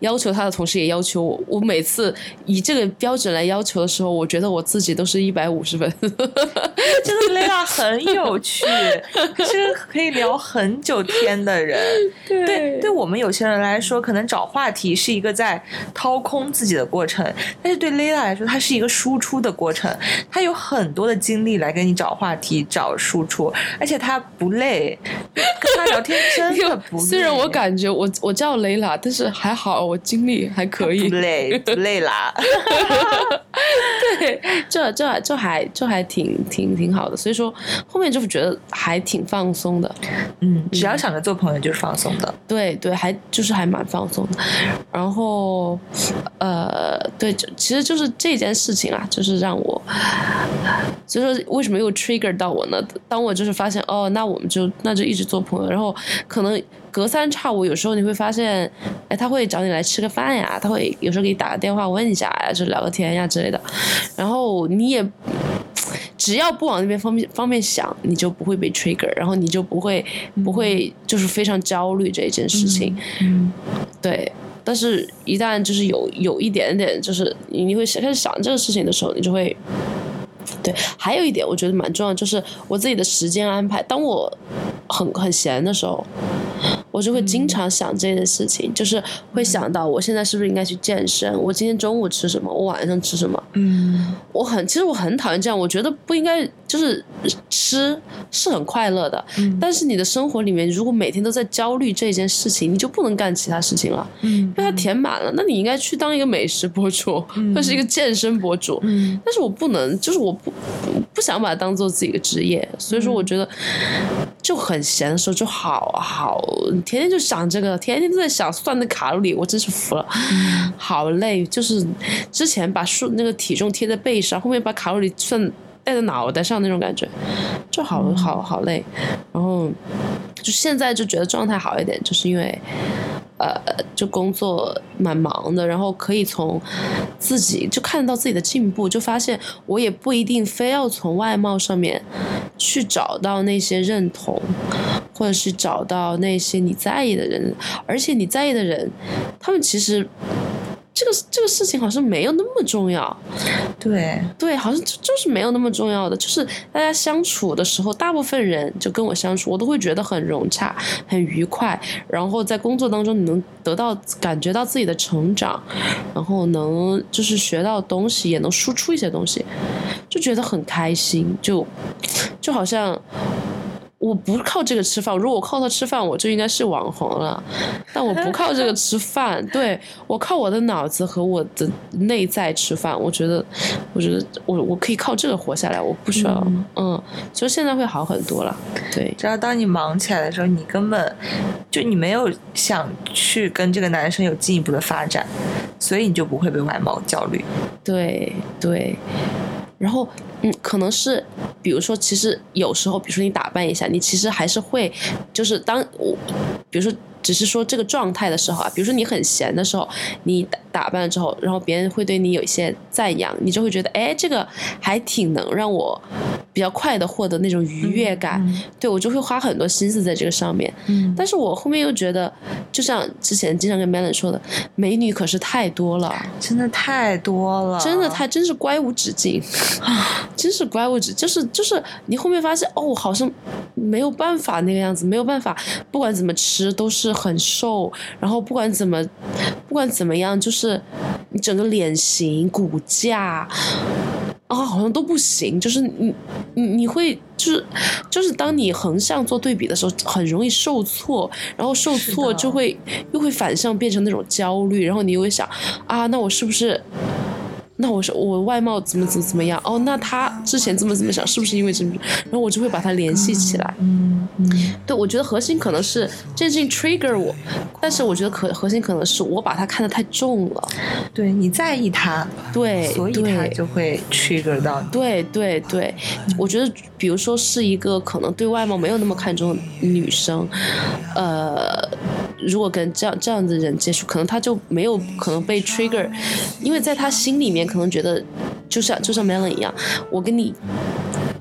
要求他的同时也要求我。我每次以这个标准来要求的时候，我觉得我自己都是一百五十分。*laughs* 真的雷拉很有趣，*laughs* 是个可以聊很久天的人。对，对我们有些人来说，可能找话题是一个在掏空自己的过程，但是对雷拉来说，它是一个输出的过程。他有很多的精力来跟你找话题、找输出，而且他不累，跟他聊天真的 *laughs* 不累。虽然我感觉我我叫雷拉，但是还好我精力还可以不。累，*laughs* 不累啦。对，这这这还这还挺挺挺好的，所以说后面就是觉得还挺放松的。嗯，只要想着做朋友就是放松的。对对，还就是还蛮放松的。然后，呃，对，就其实就是这件事情啊，就是让我，所以说为什么又 trigger 到我呢？当我就是发现哦，那我们就那就一直做朋友，然后可能隔三差五，有时候你会发现，哎，他会找你来吃个饭呀，他会有时候给你打个电话问一下呀，就聊个天呀之类的，然后你也。*tsk* 只要不往那边方面方面想，你就不会被 trigger，然后你就不会不会就是非常焦虑这一件事情。嗯，对，但是一旦就是有有一点点，就是你你会想开始想这个事情的时候，你就会。对，还有一点我觉得蛮重要，就是我自己的时间安排。当我很很闲的时候，我就会经常想这件事情，就是会想到我现在是不是应该去健身？我今天中午吃什么？我晚上吃什么？嗯，我很其实我很讨厌这样，我觉得不应该就是吃是很快乐的，但是你的生活里面如果每天都在焦虑这件事情，你就不能干其他事情了，嗯被它填满了。那你应该去当一个美食博主，或是一个健身博主，嗯但是我不能，就是我不不想把它当做自己的职业，所以说我觉得就很闲的时候就好好，天天就想这个，天天都在想算那卡路里，我真是服了，好累。就是之前把数那个体重贴在背上，后面把卡路里算戴在脑袋上那种感觉，就好好好累。然后就现在就觉得状态好一点，就是因为。呃，就工作蛮忙的，然后可以从自己就看到自己的进步，就发现我也不一定非要从外貌上面去找到那些认同，或者是找到那些你在意的人，而且你在意的人，他们其实这个这个事情好像没有那么重要，对，对，好像就就是没有那么重要的，就是大家相处的时候，大部分人就跟我相处，我都会觉得很融洽、很愉快，然后在工作当中你能得到感觉到自己的成长，然后能就是学到东西，也能输出一些东西，就觉得很开心，就就好像。我不靠这个吃饭，如果我靠它吃饭，我就应该是网红了。但我不靠这个吃饭，对我靠我的脑子和我的内在吃饭。我觉得，我觉得我我可以靠这个活下来，我不需要，嗯，所以现在会好很多了。对，只要当你忙起来的时候，你根本就你没有想去跟这个男生有进一步的发展，所以你就不会被外貌焦虑。对对，然后嗯，可能是比如说，其实有时候，比如说你打扮一下，你其实还是会，就是当我，比如说。只是说这个状态的时候啊，比如说你很闲的时候，你打打扮了之后，然后别人会对你有一些赞扬，你就会觉得，哎，这个还挺能让我比较快的获得那种愉悦感，对我就会花很多心思在这个上面。嗯但是我后面又觉得，就像之前经常跟 Melon 说的，美女可是太多了，真的太多了，真的太真是乖无止境，*laughs* 真是乖无止，就是就是你后面发现哦，好像没有办法那个样子，没有办法，不管怎么吃都是很瘦，然后不管怎么不管怎么样，就是你整个脸型骨架。啊、好像都不行，就是你你你会就是就是当你横向做对比的时候，很容易受挫，然后受挫就会又会反向变成那种焦虑，然后你又会想啊，那我是不是？那我是我外貌怎么怎么怎么样？哦，那他之前这么怎么想，是不是因为这么？然后我就会把它联系起来。嗯嗯对，我觉得核心可能是这件事情 trigger 我，但是我觉得可核心可能是我把它看得太重了。对你在意他，对，所以他对就会 trigger 到你。对对对，我觉得，比如说是一个可能对外貌没有那么看重的女生，呃，如果跟这样这样的人接触，可能她就没有可能被 trigger，因为在他心里面可能觉得，就像就像 Melon 一样，我跟你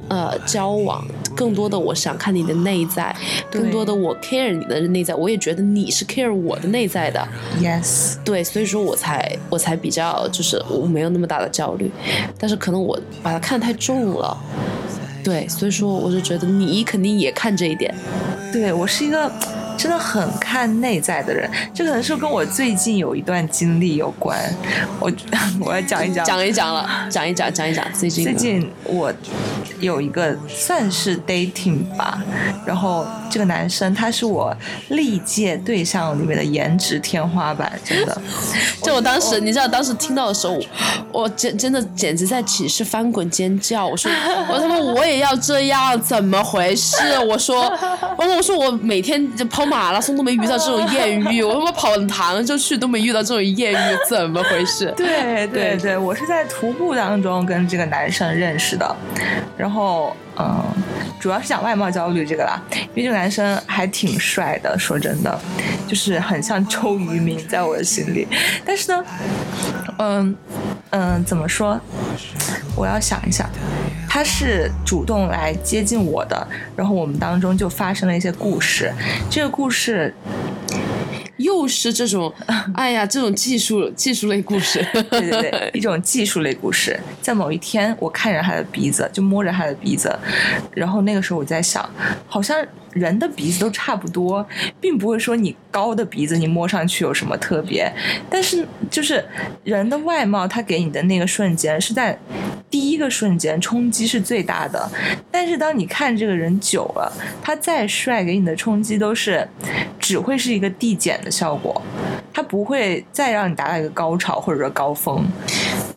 呃交往。更多的，我想看你的内在；更多的，我 care 你的内在。我也觉得你是 care 我的内在的。Yes，对，所以说我才我才比较就是我没有那么大的焦虑，但是可能我把它看太重了，对，所以说我就觉得你肯定也看这一点，对我是一个真的很看内在的人，这可能是跟我最近有一段经历有关。我 *laughs* 我要讲一讲，讲一讲了，讲一讲，讲一讲最近最近我有一个算是 dating 吧，然后这个男生他是我历届对象里面的颜值天花板，真的。*laughs* 就我当时，你知道，当时听到的时候，我我真真的简直在寝室翻滚尖叫。我说，*laughs* 我他妈我也要这样，怎么回事？我说，我说我说我每天就跑马拉松都没遇到这种艳遇，*laughs* 我他妈跑堂就去都没遇到这种艳遇，怎么回事？*laughs* 对对对对，我是在徒步当中跟这个男生认识的，然后嗯，主要是讲外貌焦虑这个啦，因为这个男生还挺帅的，说真的，就是很像周渝民在我的心里，但是呢，嗯嗯，怎么说？我要想一想，他是主动来接近我的，然后我们当中就发生了一些故事，这个故事又是这种，*laughs* 哎呀，这种技术技术类故事。对对对，一种技术类故事。在某一天，我看着他的鼻子，就摸着他的鼻子，然后那个时候我在想，好像人的鼻子都差不多，并不会说你高的鼻子你摸上去有什么特别，但是就是人的外貌，他给你的那个瞬间是在第一个瞬间冲击是最大的，但是当你看这个人久了，他再帅，给你的冲击都是只会是一个递减的效果，他不会再让你达到一个高潮或者说高峰。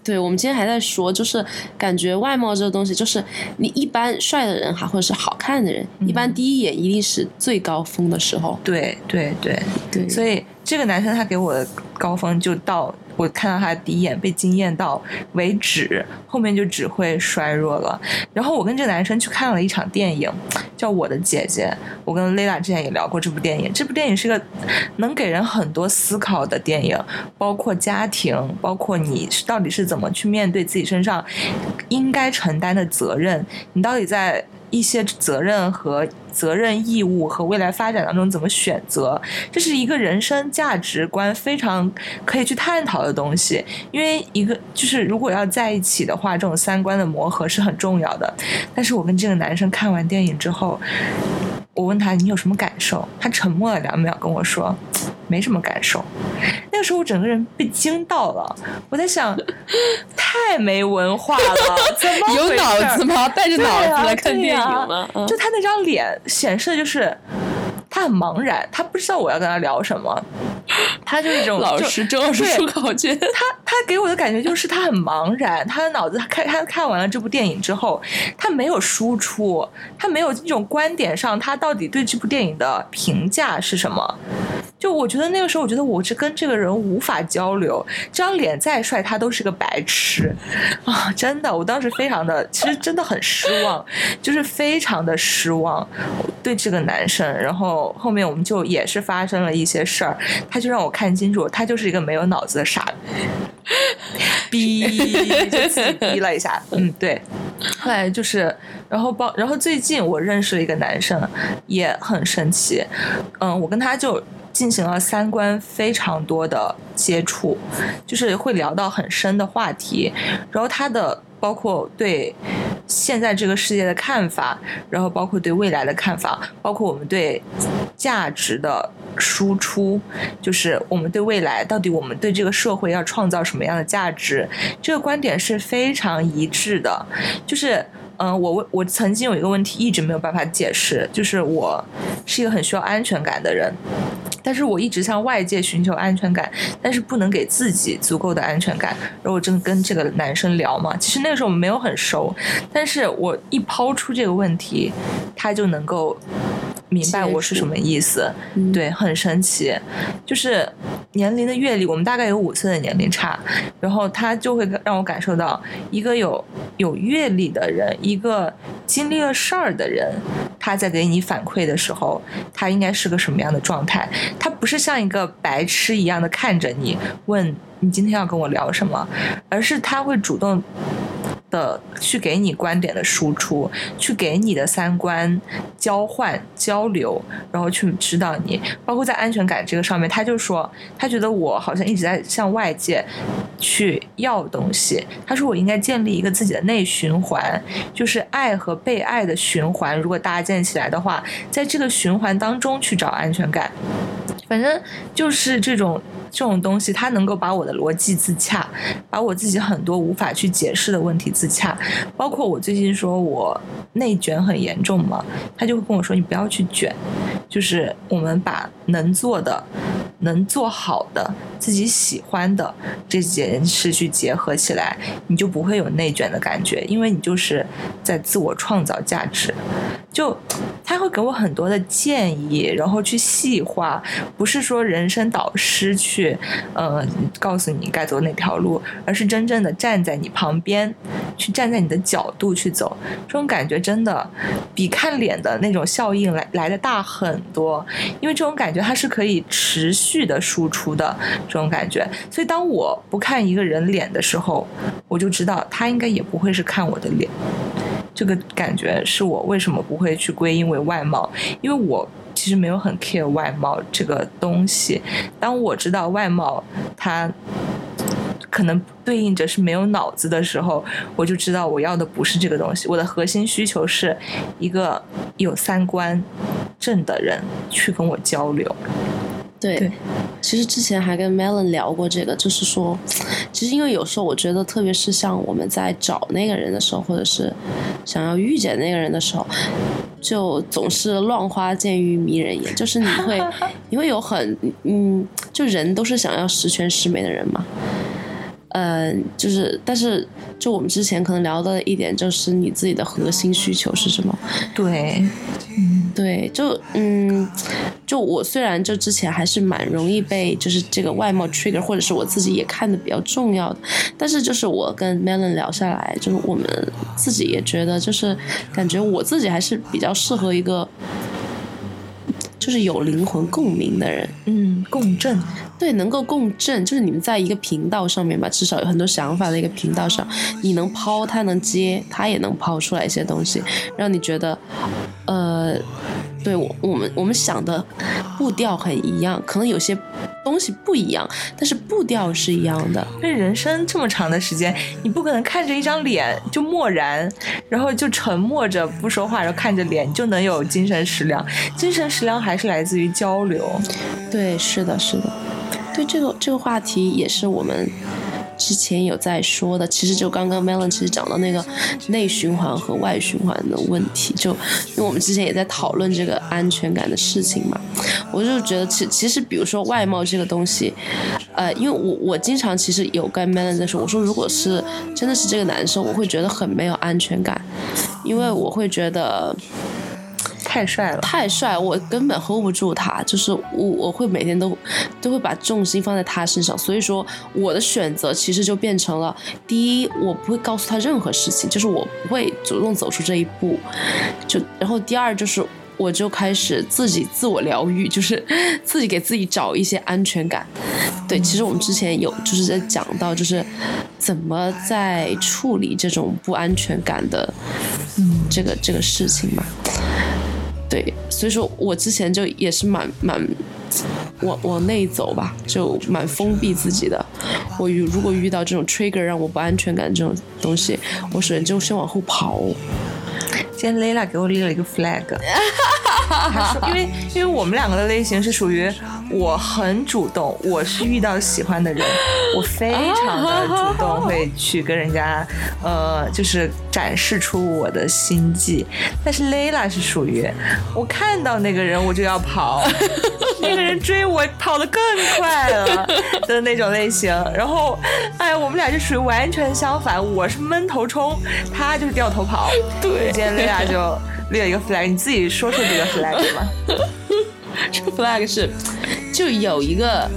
对，我们今天还在说，就是感觉外貌这个东西，就是你一般帅的人哈，或者是好看的人，一般第一眼一定是最高峰的时候。对对对，对，所以这个男生他给我的高峰就到我看到他第一眼被惊艳到为止，后面就只会衰弱了。然后我跟这个男生去看了一场电影，叫《我的姐姐》。我跟 Lela 之前也聊过这部电影，这部电影是个能给人很多思考的电影，包括家庭，包括你到底是怎么去面对自己身上应该承担的责任，你到底在。一些责任和责任义务和未来发展当中怎么选择，这是一个人生价值观非常可以去探讨的东西。因为一个就是如果要在一起的话，这种三观的磨合是很重要的。但是我跟这个男生看完电影之后，我问他你有什么感受，他沉默了两秒跟我说：“没什么感受。那个时候我整个人被惊到了，我在想，太没文化了，怎么有脑子吗？带着脑子来看电影吗？嗯就他那张脸显示的就是他很茫然，他不知道我要跟他聊什么，他就是这种 *laughs* 老师，周老师对出考卷，他他给我的感觉就是他很茫然，他的脑子他看他看完了这部电影之后，他没有输出，他没有这种观点上他到底对这部电影的评价是什么。就我觉得那个时候，我觉得我是跟这个人无法交流，这张脸再帅，他都是个白痴啊！真的，我当时非常的，其实真的很失望，就是非常的失望对这个男生。然后后面我们就也是发生了一些事儿，他就让我看清楚，他就是一个没有脑子的傻 *laughs* 逼，就自己逼了一下。嗯，对。后来就是，然后包，然后最近我认识了一个男生，也很神奇。嗯，我跟他就进行了三观非常多的接触，就是会聊到很深的话题。然后他的包括对现在这个世界的看法，然后包括对未来的看法，包括我们对价值的输出，就是我们对未来到底我们对这个社会要创造什么样的价值，这个观点是非常一致的。就是，嗯、我我曾经有一个问题一直没有办法解释，就是我是一个很需要安全感的人。但是我一直向外界寻求安全感，但是不能给自己足够的安全感。然后我正跟这个男生聊嘛，其实那个时候我们没有很熟，但是我一抛出这个问题，他就能够明白我是什么意思。嗯对，很神奇，就是年龄的阅历，我们大概有五岁的年龄差，然后他就会让我感受到一个有有阅历的人，一个经历了事儿的人，他在给你反馈的时候，他应该是个什么样的状态？他不是像一个白痴一样的看着你，问你今天要跟我聊什么，而是他会主动的去给你观点的输出，去给你的三观交换交流，然后去指导你。包括在安全感这个上面，他就说他觉得我好像一直在向外界去要东西。他说我应该建立一个自己的内循环，就是爱和被爱的循环，如果搭建起来的话，在这个循环当中去找安全感。反正就是这种这种东西，它能够把我的逻辑自洽，把我自己很多无法去解释的问题自洽。包括我最近说我内卷很严重嘛，他就会跟我说你不要去卷，就是我们把能做的、能做好的、自己喜欢的这件事去结合起来，你就不会有内卷的感觉，因为你就是在自我创造价值。就他会给我很多的建议，然后去细化，不是说人生导师去去呃告诉你该走哪条路，而是真正的站在你旁边，去站在你的角度去走。这种感觉真的比看脸的那种效应来来的大很多，因为这种感觉它是可以持续的输出的这种感觉。所以当我不看一个人脸的时候，我就知道他应该也不会是看我的脸。这个感觉是我为什么不会去归因为外貌，因为我其实没有很 care 外貌这个东西。当我知道外貌它可能对应着是没有脑子的时候，我就知道我要的不是这个东西。我的核心需求是一个有三观正的人去跟我交流。对，对其实之前还跟 Melon 聊过这个，就是说，其实因为有时候我觉得，特别是像我们在找那个人的时候，或者是想要遇见那个人的时候，就总是乱花渐欲迷人眼，就是你会 *laughs* 你会有很嗯，就人都是想要十全十美的人嘛。嗯，就是，但是，就我们之前可能聊的一点，就是你自己的核心需求是什么？对，对，就嗯，就我虽然就之前还是蛮容易被就是这个外貌 trigger，或者是我自己也看的比较重要的，但是就是我跟 Melon 聊下来，就是我们自己也觉得，就是感觉我自己还是比较适合一个，就是有灵魂共鸣的人。嗯，共振，对，能够共振，就是你们在一个频道上面吧，至少有很多想法的一个频道上，你能抛，他能接，他也能抛出来一些东西，让你觉得，呃，对我我们我们想的步调很一样，可能有些东西不一样，但是步调是一样的。因为人生这么长的时间，你不可能看着一张脸就漠然，然后就沉默着不说话，然后看着脸就能有精神食粮。精神食粮还是来自于交流。对，是的，是的。对这个这个话题也是我们之前有在说的。其实就刚刚 Melon 其实讲到那个内循环和外循环的问题，就因为我们之前也在讨论这个安全感的事情嘛。我就觉得其其实比如说外貌这个东西，呃，因为我我经常其实有跟 Melon 在说，我说如果是真的是这个男生，我会觉得很没有安全感，因为我会觉得。太帅了，太帅，我根本 hold 不住他。就是我，我会每天都都会把重心放在他身上，所以说我的选择其实就变成了：第一，我不会告诉他任何事情，就是我不会主动走出这一步。就然后第二就是，我就开始自己自我疗愈，*laughs* 就是自己给自己找一些安全感。对，其实我们之前有就是在讲到，就是怎么在处理这种不安全感的，嗯，这个这个事情嘛。对，所以说我之前就也是蛮蛮往往内走吧，就蛮封闭自己的。我遇如果遇到这种 trigger 让我不安全感这种东西，我首先就先往后跑。今天 Layla 给我立了一个 flag，因为因为我们两个的类型是属于。我很主动，我是遇到喜欢的人，我非常的主动会去跟人家，呃，就是展示出我的心计。但是 Layla 是属于我看到那个人我就要跑，*laughs* 那个人追我跑得更快了的那种类型。然后，哎，我们俩就属于完全相反，我是闷头冲，他就是掉头跑。对，今天俩就立了一个 flag，你自己说出这个 flag 吧。*laughs* 这 flag 是。就有一个，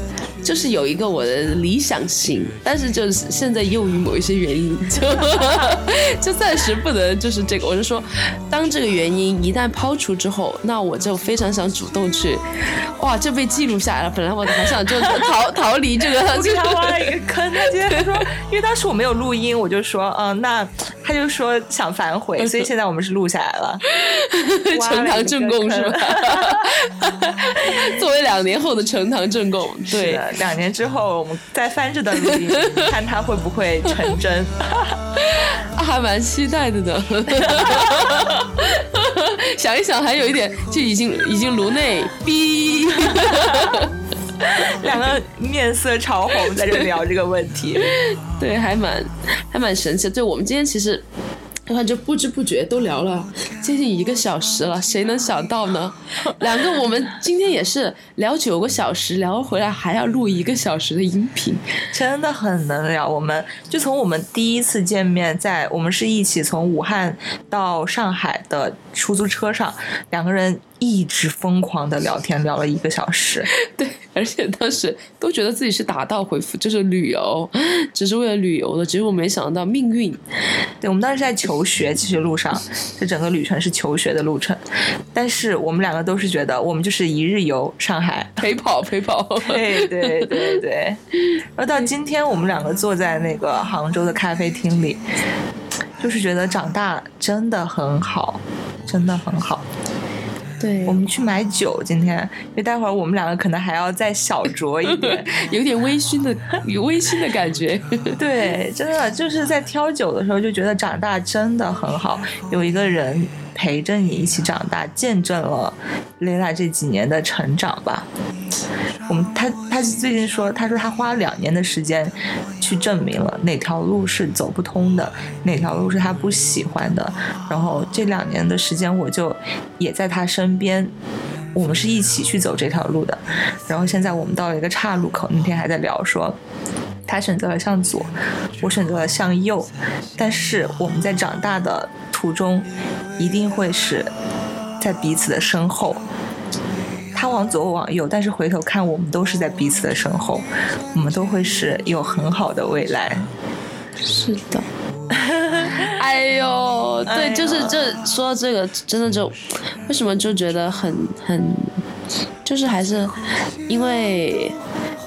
就是有一个我的理想型，但是就是现在由于某一些原因，*laughs* 就 *laughs* 就暂时不能就是这个。我就说，当这个原因一旦抛除之后，那我就非常想主动去，哇，就被记录下来了。本来我还想就逃逃离这个，我给他挖了一个坑。他今天说，因为当时我没有录音，我就说，嗯，那他就说想反悔，*laughs* 所以现在我们是录下来了，呈堂证供是吧？作为两年后的呈堂证供，对，两年之后我们再翻这段录音，看它会不会成真，*laughs* 还蛮期待的呢。*laughs* 想一想，还有一点，就已经已经颅内逼，*laughs* 两个面色潮红，在这聊这个问题，对，还蛮还蛮神奇。对，我们今天其实。就不知不觉都聊了接近一个小时了，谁能想到呢？*laughs* 两个我们今天也是聊九个小时，聊回来还要录一个小时的音频，真的很能聊。我们就从我们第一次见面，在我们是一起从武汉到上海的出租车上，两个人。一直疯狂的聊天，聊了一个小时。*laughs* 对，而且当时都觉得自己是打道回府，就是旅游，只是为了旅游的。结果没想到命运。对，我们当时在求学，其实路上这整个旅程是求学的路程。但是我们两个都是觉得，我们就是一日游上海，陪跑陪跑。*laughs* 对对对对。然后到今天，我们两个坐在那个杭州的咖啡厅里，就是觉得长大真的很好，真的很好。对，我们去买酒，今天，因为待会儿我们两个可能还要再小酌一点，*laughs* 有点微醺的，有微醺的感觉。对，真的就是在挑酒的时候就觉得长大真的很好，有一个人。陪着你一起长大，见证了蕾拉这几年的成长吧。我们他他最近说，他说他花了两年的时间去证明了哪条路是走不通的，哪条路是他不喜欢的。然后这两年的时间，我就也在他身边，我们是一起去走这条路的。然后现在我们到了一个岔路口，那天还在聊说，他选择了向左，我选择了向右，但是我们在长大的。途中一定会是在彼此的身后，他往左我往右，但是回头看我们都是在彼此的身后，我们都会是有很好的未来。是的，*laughs* 哎呦，对，就是这说到这个，真的就为什么就觉得很很，就是还是因为。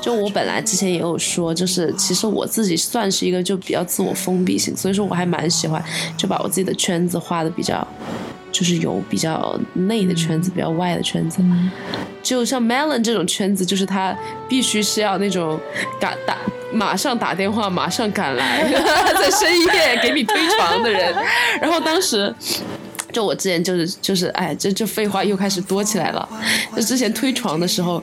就我本来之前也有说，就是其实我自己算是一个就比较自我封闭型，所以说我还蛮喜欢就把我自己的圈子画的比较，就是有比较内的圈子，比较外的圈子。就像 Melon 这种圈子，就是他必须是要那种赶打马上打电话，马上赶来，*laughs* 在深夜给你推床的人。然后当时。就我之前就是就是哎，这这废话又开始多起来了。就之前推床的时候，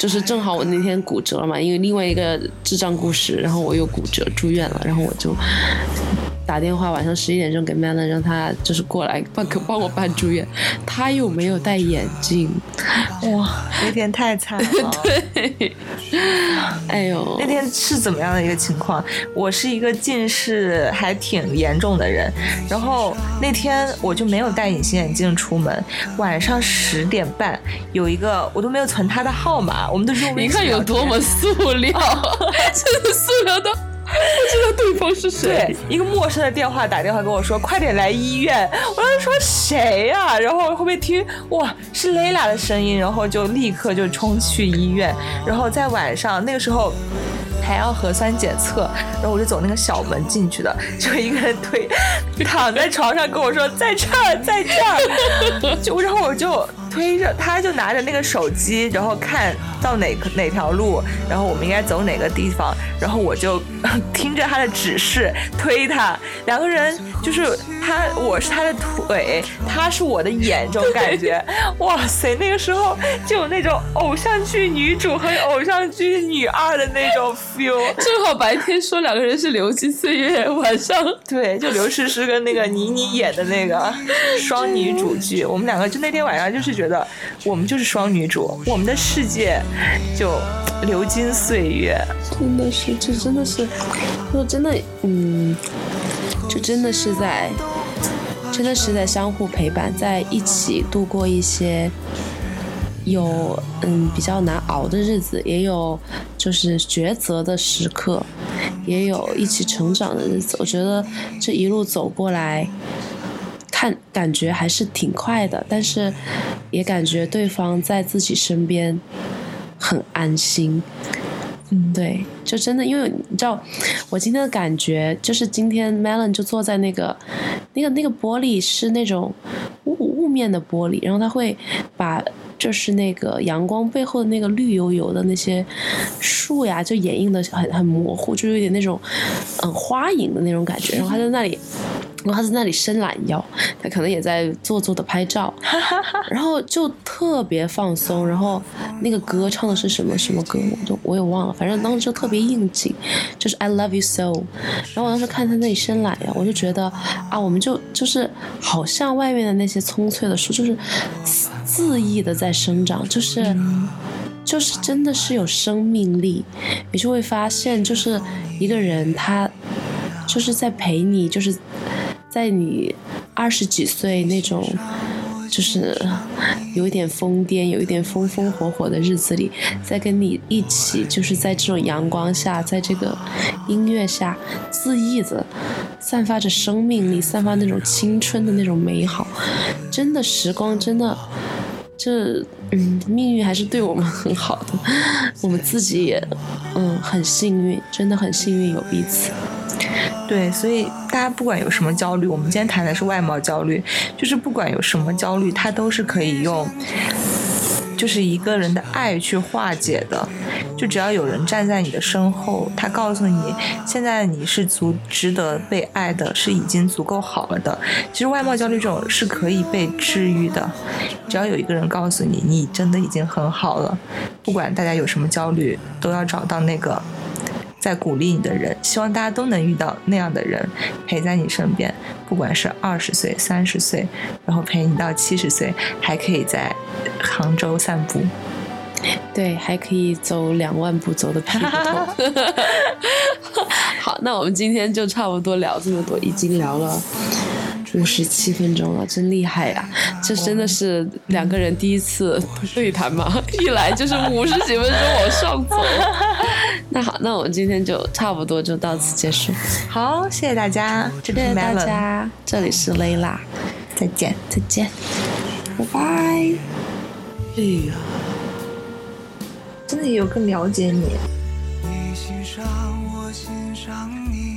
就是正好我那天骨折了嘛，因为另外一个智障故事，然后我又骨折住院了，然后我就打电话晚上十一点钟给 Melon，让她就是过来帮帮我办住院。他又没有戴眼镜，哇，那天太惨了。*laughs* 对，哎呦，那天是怎么样的一个情况？我是一个近视还挺严重的人，然后那天我就没有戴隐形眼镜出门。晚上十点半，有一个我都没有存他的号码，我们都说你看有多么塑 *laughs* 料，真的塑料到不知道对方是谁对。一个陌生的电话打电话跟我说，快点来医院。我当时说谁呀、然后后面听哇是 Layla 的声音，然后就立刻就冲去医院。然后在晚上那个时候。还要核酸检测，然后我就走那个小门进去的，就一个人推躺在床上跟我说在这儿，在这儿，*laughs* 就然后我就推着他，就拿着那个手机，然后看到哪个哪条路，然后我们应该走哪个地方，然后我就听着他的指示推他，两个人就是他我是他的腿，他是我的眼，这种感觉，*laughs* 哇塞，那个时候就有那种偶像剧女主和偶像剧女二的那种 feel。正好白天说两个人是《流金岁月》，晚上对，就刘诗诗跟那个倪妮演的那个双女主剧，我们两个就那天晚上就是觉得我们就是双女主，我们的世界就流金岁月。真的是，这真的是，就真的，嗯，就真的是在，真的是在相互陪伴，在一起度过一些有嗯比较难熬的日子，也有就是抉择的时刻，也有一起成长的日子。我觉得这一路走过来。看，感觉还是挺快的，但是也感觉对方在自己身边很安心。嗯，对，就真的，因为你知道，我今天的感觉就是今天 Melon 就坐在那个那个那个玻璃是那种雾雾面的玻璃，然后他会把就是那个阳光背后的那个绿油油的那些树呀，就掩映的很很模糊，就有点那种嗯花影的那种感觉，然后他在那里。然后他在那里伸懒腰，他可能也在做作的拍照，*laughs* 然后就特别放松。然后那个歌唱的是什么什么歌，我都我也忘了，反正当时就特别应景，就是 I love you so。然后我当时看他那里伸懒腰，我就觉得啊，我们就就是好像外面的那些葱翠的树，就是恣意的在生长，就是。就是真的是有生命力，你就会发现，就是一个人他就是在陪你，就是在你二十几岁那种，就是有一点疯癫、有一点风风火火的日子里，在跟你一起，就是在这种阳光下，在这个音乐下，恣意的散发着生命力，散发那种青春的那种美好。真的，时光真的。这嗯，命运还是对我们很好的，我们自己也嗯很幸运，真的很幸运有彼此。对，所以大家不管有什么焦虑，我们今天谈的是外貌焦虑，就是不管有什么焦虑，它都是可以用，就是一个人的爱去化解的。就只要有人站在你的身后，他告诉你，现在你是足值得被爱的，是已经足够好了的。其实外貌焦虑这种是可以被治愈的，只要有一个人告诉你，你真的已经很好了。不管大家有什么焦虑，都要找到那个在鼓励你的人。希望大家都能遇到那样的人，陪在你身边，不管是二十岁、三十岁，然后陪你到七十岁，还可以在杭州散步。*laughs* 对，还可以走两万步走的屁股痛。*laughs* 好，那我们今天就差不多聊这么多，已经聊了五十七分钟了，真厉害呀！这真的是两个人第一次对谈嘛，*laughs* 一来就是五十几分钟往上走。*laughs* 那好，那我们今天就差不多就到此结束，好，谢谢大家，这里是谢谢大家，这里是蕾拉，再见。再见，拜拜。哎呀，真的有更了解你。你欣赏我欣赏你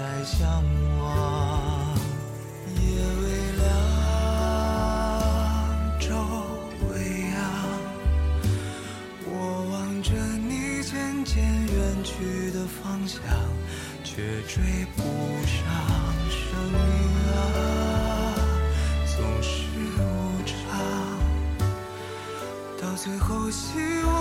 再相望。夜微凉，昼微阳，我望着你渐渐远去的方向，却追不上生命啊，总是无常。到最后，希望